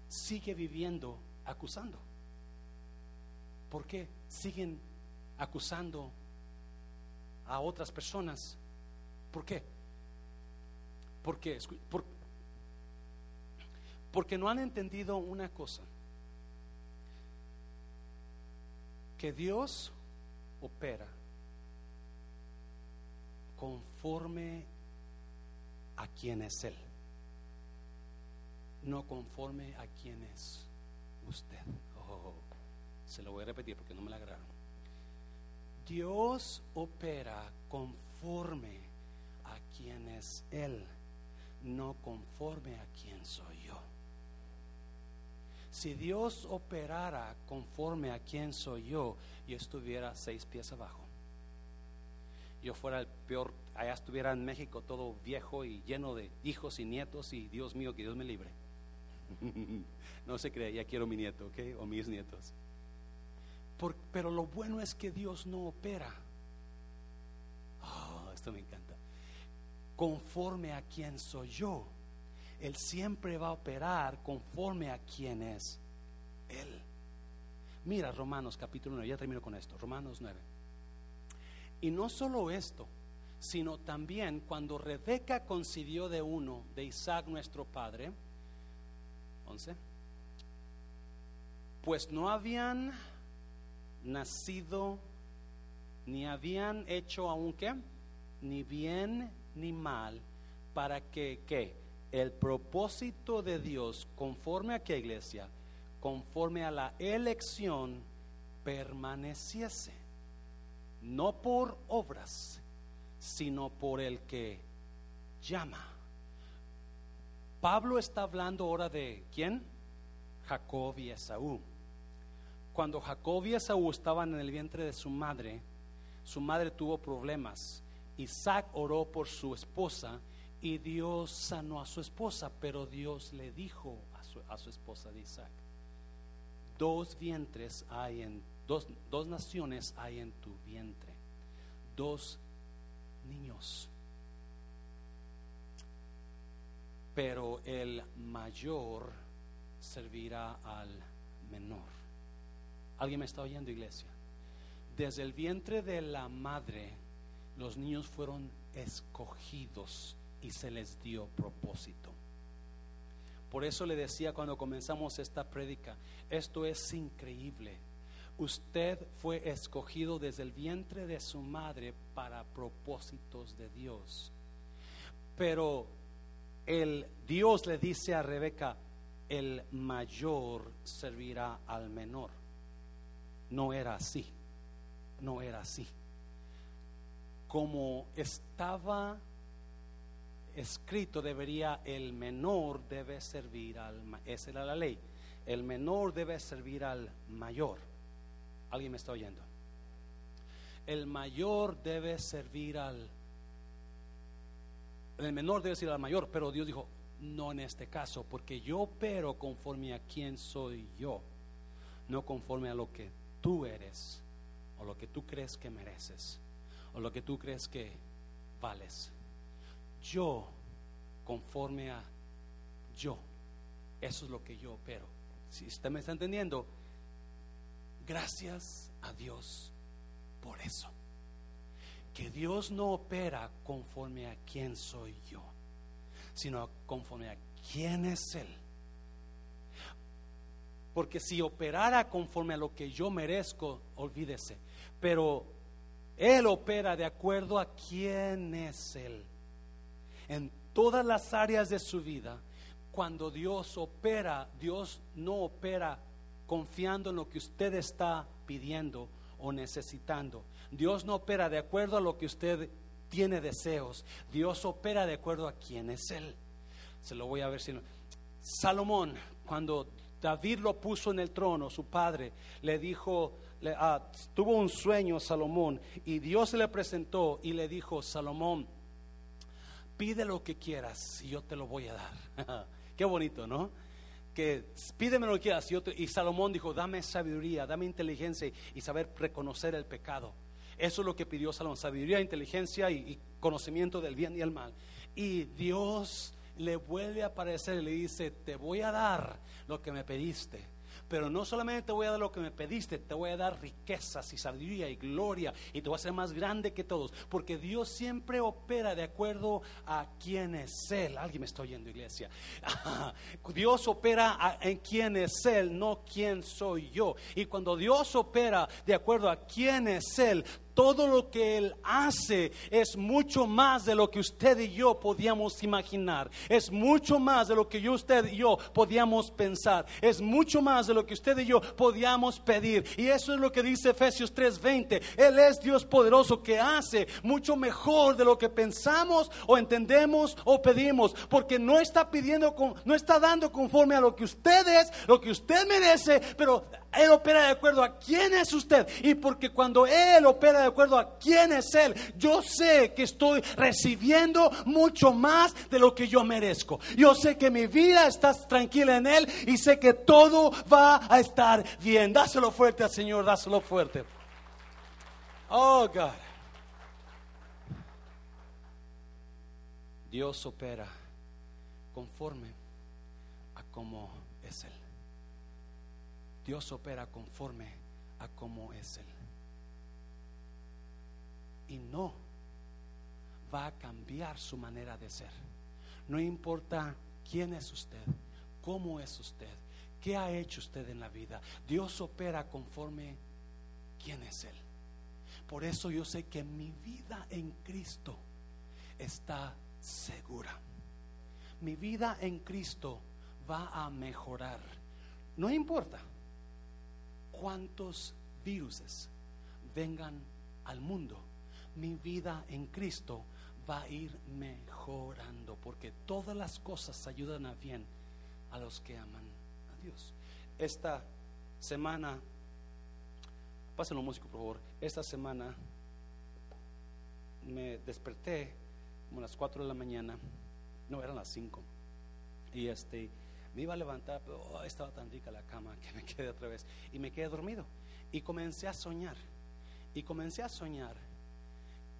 sigue viviendo acusando? ¿Por qué siguen acusando a otras personas? ¿Por qué? Porque, porque no han entendido una cosa, que Dios opera conforme a quien es Él, no conforme a quien es usted. Se lo voy a repetir porque no me la agarraron. Dios opera conforme a quien es Él, no conforme a quien soy yo. Si Dios operara conforme a quien soy yo, yo estuviera seis pies abajo. Yo fuera el peor, allá estuviera en México todo viejo y lleno de hijos y nietos y Dios mío, que Dios me libre. *laughs* no se cree, ya quiero mi nieto, ¿ok? O mis nietos pero lo bueno es que Dios no opera. Oh, esto me encanta. Conforme a quien soy yo. Él siempre va a operar conforme a quien es Él. Mira Romanos capítulo 9, ya termino con esto. Romanos 9. Y no solo esto, sino también cuando Rebeca concibió de uno, de Isaac nuestro padre, 11, pues no habían nacido, ni habían hecho aún qué, ni bien ni mal, para que, ¿qué? El propósito de Dios, conforme a qué iglesia, conforme a la elección, permaneciese. No por obras, sino por el que llama. Pablo está hablando ahora de quién? Jacob y Esaú cuando Jacob y Esaú estaban en el vientre de su madre, su madre tuvo problemas Isaac oró por su esposa y Dios sanó a su esposa, pero Dios le dijo a su, a su esposa de Isaac, dos vientres hay en, dos, dos naciones hay en tu vientre, dos niños. Pero el mayor servirá al menor. ¿Alguien me está oyendo, iglesia? Desde el vientre de la madre, los niños fueron escogidos y se les dio propósito. Por eso le decía cuando comenzamos esta prédica, esto es increíble. Usted fue escogido desde el vientre de su madre para propósitos de Dios. Pero el Dios le dice a Rebeca, el mayor servirá al menor. No era así, no era así. Como estaba escrito, debería el menor debe servir al esa era la ley. El menor debe servir al mayor. ¿Alguien me está oyendo? El mayor debe servir al el menor debe servir al mayor, pero Dios dijo, no en este caso, porque yo opero conforme a quién soy yo, no conforme a lo que tú eres, o lo que tú crees que mereces, o lo que tú crees que vales. Yo, conforme a yo, eso es lo que yo opero. Si usted me está entendiendo, gracias a Dios por eso. Que Dios no opera conforme a quién soy yo sino conforme a quién es Él. Porque si operara conforme a lo que yo merezco, olvídese. Pero Él opera de acuerdo a quién es Él. En todas las áreas de su vida, cuando Dios opera, Dios no opera confiando en lo que usted está pidiendo o necesitando. Dios no opera de acuerdo a lo que usted tiene deseos. Dios opera de acuerdo a quién es Él. Se lo voy a ver si no. Salomón, cuando David lo puso en el trono, su padre le dijo, ah, tuvo un sueño Salomón y Dios le presentó y le dijo, Salomón, pide lo que quieras y yo te lo voy a dar. *laughs* Qué bonito, ¿no? Que pídeme lo que quieras y, y Salomón dijo, dame sabiduría, dame inteligencia y saber reconocer el pecado. Eso es lo que pidió Salomón, sabiduría, inteligencia y, conocimiento del bien y el mal. Y Dios le vuelve a aparecer y le dice, te voy a dar lo que me pediste. Pero no solamente te voy a dar lo que me pediste, te voy a dar riquezas y sabiduría y gloria y te voy a hacer más grande que todos. Porque Dios siempre opera de acuerdo a quién es Él. Alguien me está oyendo, iglesia. *laughs* Dios opera en quién es Él, no quién soy yo. Y cuando Dios opera de acuerdo a quién es Él, todo lo que Él hace es mucho más de lo que usted y yo podíamos imaginar. Es mucho más de lo que yo, usted y yo podíamos pensar. Es mucho más de lo que usted y yo podíamos pedir. Y eso es lo que dice Efesios 3:20. Él es Dios poderoso que hace mucho mejor de lo que pensamos o entendemos o pedimos. Porque no está pidiendo, no está dando conforme a lo que usted es, lo que usted merece, pero Él opera de acuerdo a quién es usted. Y porque cuando Él opera de acuerdo a quién es Él, yo sé que estoy recibiendo mucho más de lo que yo merezco. Yo sé que mi vida está tranquila en Él y sé que todo va a estar bien. Dáselo fuerte al Señor, dáselo fuerte. Oh, God. Dios opera conforme a cómo. Dios opera conforme a cómo es Él y no va a cambiar su manera de ser. No importa quién es usted, cómo es usted, qué ha hecho usted en la vida. Dios opera conforme quién es Él. Por eso yo sé que mi vida en Cristo está segura. Mi vida en Cristo va a mejorar. No importa cuántos viruses vengan al mundo mi vida en Cristo va a ir mejorando, porque todas las cosas ayudan a bien a los que aman a Dios. Esta semana, pásenlo músico por favor, esta semana me desperté como a las 4 de la mañana, no, eran las 5, y este, me iba a levantar, pero oh, estaba tan rica la cama que me *laughs* quedé otra vez, y me quedé dormido, y comencé a soñar, y comencé a soñar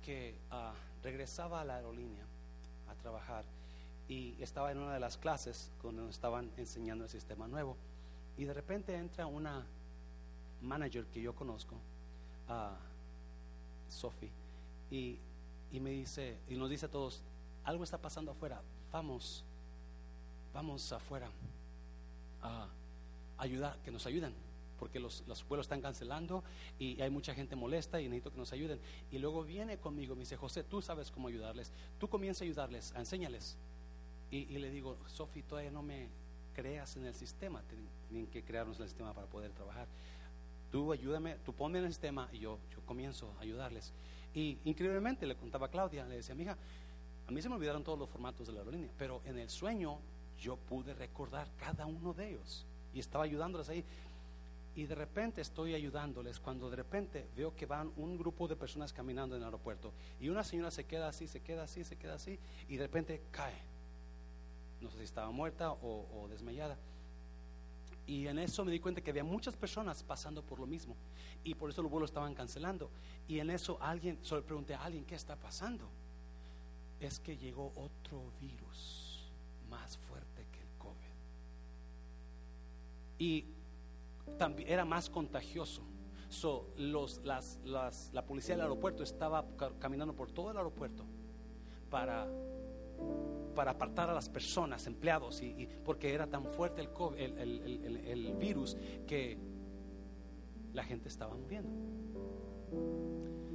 que ah, regresaba a la aerolínea a trabajar, y estaba en una de las clases donde nos estaban enseñando el sistema nuevo, y de repente entra una manager que yo conozco, a Sophie, y, y me dice, y nos dice a todos, algo está pasando afuera, vamos, vamos afuera a ayudar, que nos ayuden, porque los, los vuelos están cancelando y hay mucha gente molesta y necesito que nos ayuden. Y luego viene conmigo, me dice, José, tú sabes cómo ayudarles, tú comienza a ayudarles, a enséñales. Y, y le digo, Sophie, todavía no me creas en el sistema, tienen que crearnos el sistema para poder trabajar tú ayúdame, tú ponme en el sistema y yo, yo comienzo a ayudarles. Y increíblemente le contaba a Claudia, le decía, mija, a mí se me olvidaron todos los formatos de la aerolínea, pero en el sueño yo pude recordar cada uno de ellos y estaba ayudándoles ahí. Y de repente estoy ayudándoles cuando de repente veo que van un grupo de personas caminando en el aeropuerto y una señora se queda así, se queda así, se queda así y de repente cae. No sé si estaba muerta o, o desmayada. Y en eso me di cuenta que había muchas personas pasando por lo mismo. Y por eso los vuelos estaban cancelando. Y en eso alguien, solo pregunté a alguien, ¿qué está pasando? Es que llegó otro virus más fuerte que el COVID. Y era más contagioso. So, los, las, la policía del aeropuerto estaba caminando por todo el aeropuerto para para apartar a las personas, empleados, y, porque era tan fuerte el, el, virus que la gente estaba muriendo.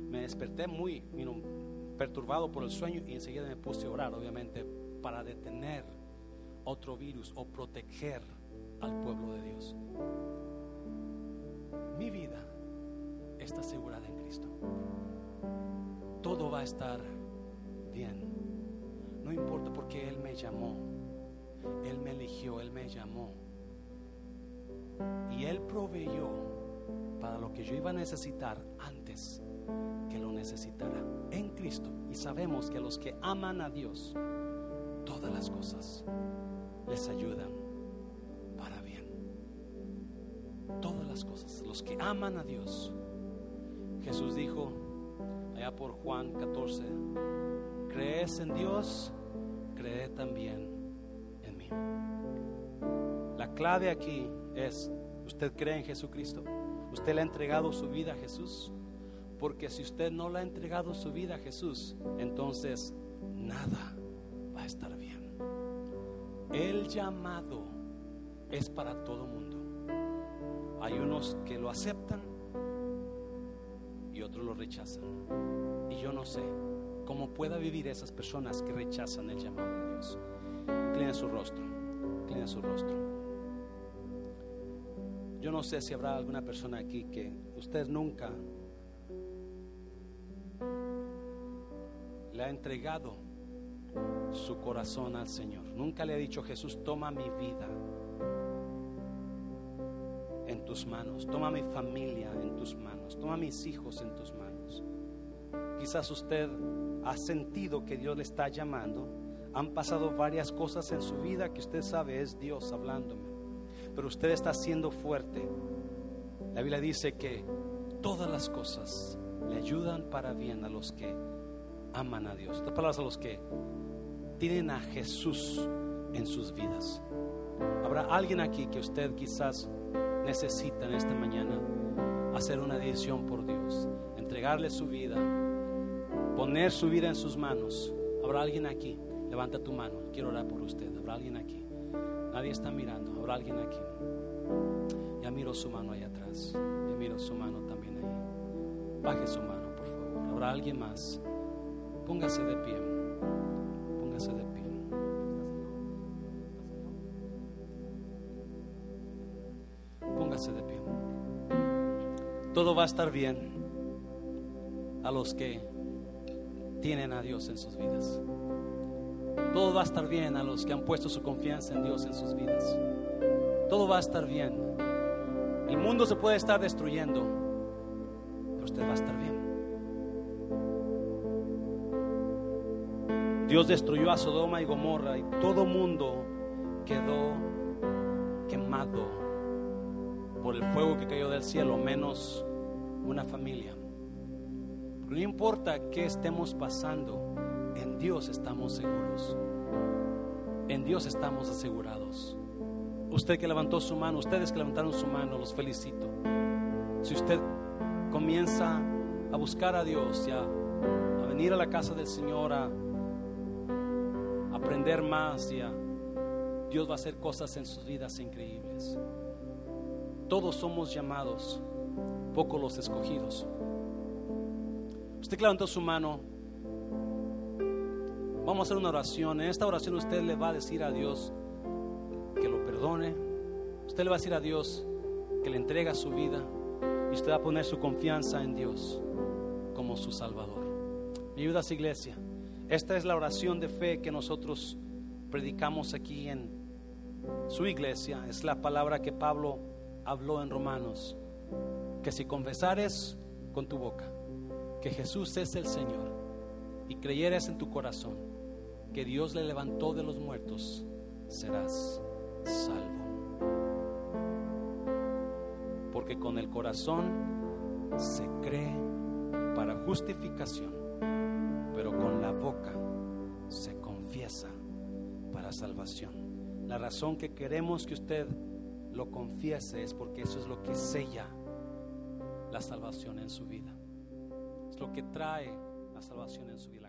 Me desperté muy perturbado por el sueño y enseguida me puse a orar, obviamente, para detener otro virus o proteger al pueblo de Dios. Mi vida está asegurada en Cristo. Todo va a estar bien no importa porque Él me llamó. Él me eligió, Él me llamó. Y Él proveyó para lo que yo iba a necesitar antes que lo necesitara en Cristo. Y sabemos que los que aman a Dios, todas las cosas les ayudan Cosas. Los que aman a Dios. Jesús dijo allá por Juan 14, crees en Dios, cree también en mí. La clave aquí es, ¿usted cree en Jesucristo? ¿Usted le ha entregado su vida a Jesús? Porque si usted no le ha entregado su vida a Jesús, entonces nada va a estar bien. El llamado es para todo mundo. Hay unos que lo aceptan y otros lo rechazan. Y yo no sé cómo pueda vivir esas personas que rechazan el llamado de Dios. Inclina su rostro, inclina su rostro. Yo no sé si habrá alguna persona aquí que usted nunca le ha entregado su corazón al Señor. Nunca le ha dicho, Jesús, toma mi vida tus manos, toma mi familia en tus manos, toma mis hijos en tus manos. Quizás usted ha sentido que Dios le está llamando, han pasado varias cosas en su vida que usted sabe es Dios hablándome, pero usted está siendo fuerte. La Biblia dice que todas las cosas le ayudan para bien a los que aman a Dios. Estas palabras a los que tienen a Jesús en sus vidas. Habrá alguien aquí que usted quizás necesita en esta mañana hacer una decisión por Dios, entregarle su vida poner su vida en sus manos. ¿Habrá alguien aquí? Levanta tu mano. Quiero orar por usted. ¿Habrá alguien aquí? Nadie está mirando. ¿Habrá alguien aquí? Ya miro su mano ahí atrás. Ya miro su mano también ahí. Baje su mano, por favor. ¿Habrá alguien más? Póngase de pie. Todo va a estar bien a los que tienen a Dios en sus vidas. Todo va a estar bien a los que han puesto su confianza en Dios en sus vidas. Todo va a estar bien. El mundo se puede estar destruyendo, pero usted va a estar bien. Dios destruyó a Sodoma y Gomorra y todo mundo quedó quemado por el fuego que cayó del cielo, menos una familia. No importa qué estemos pasando, en Dios estamos seguros. En Dios estamos asegurados. Usted que levantó su mano, ustedes que levantaron su mano, los felicito. Si usted comienza a buscar a Dios a, venir a la casa del Señor a aprender más y Dios va a hacer cosas en sus vidas increíbles. Todos somos llamados, pocos los escogidos. Usted levantó su mano, vamos a hacer una oración. En esta oración usted le va a decir a Dios que lo perdone. Usted le va a decir a Dios que le entrega su vida y usted va a poner su confianza en Dios como su Salvador. Mi ayudas, iglesia. Esta es la oración de fe que nosotros predicamos aquí en su iglesia. Es la palabra que Pablo habló en Romanos. Que si confesares con tu boca que Jesús es el Señor y creyeres en tu corazón que Dios le levantó de los muertos, serás salvo. Porque con el corazón se cree para justificación, pero con la boca se confiesa para salvación. La razón que queremos que usted lo confiese es porque eso es lo que sella la salvación en su vida. Es lo que trae la salvación en su vida.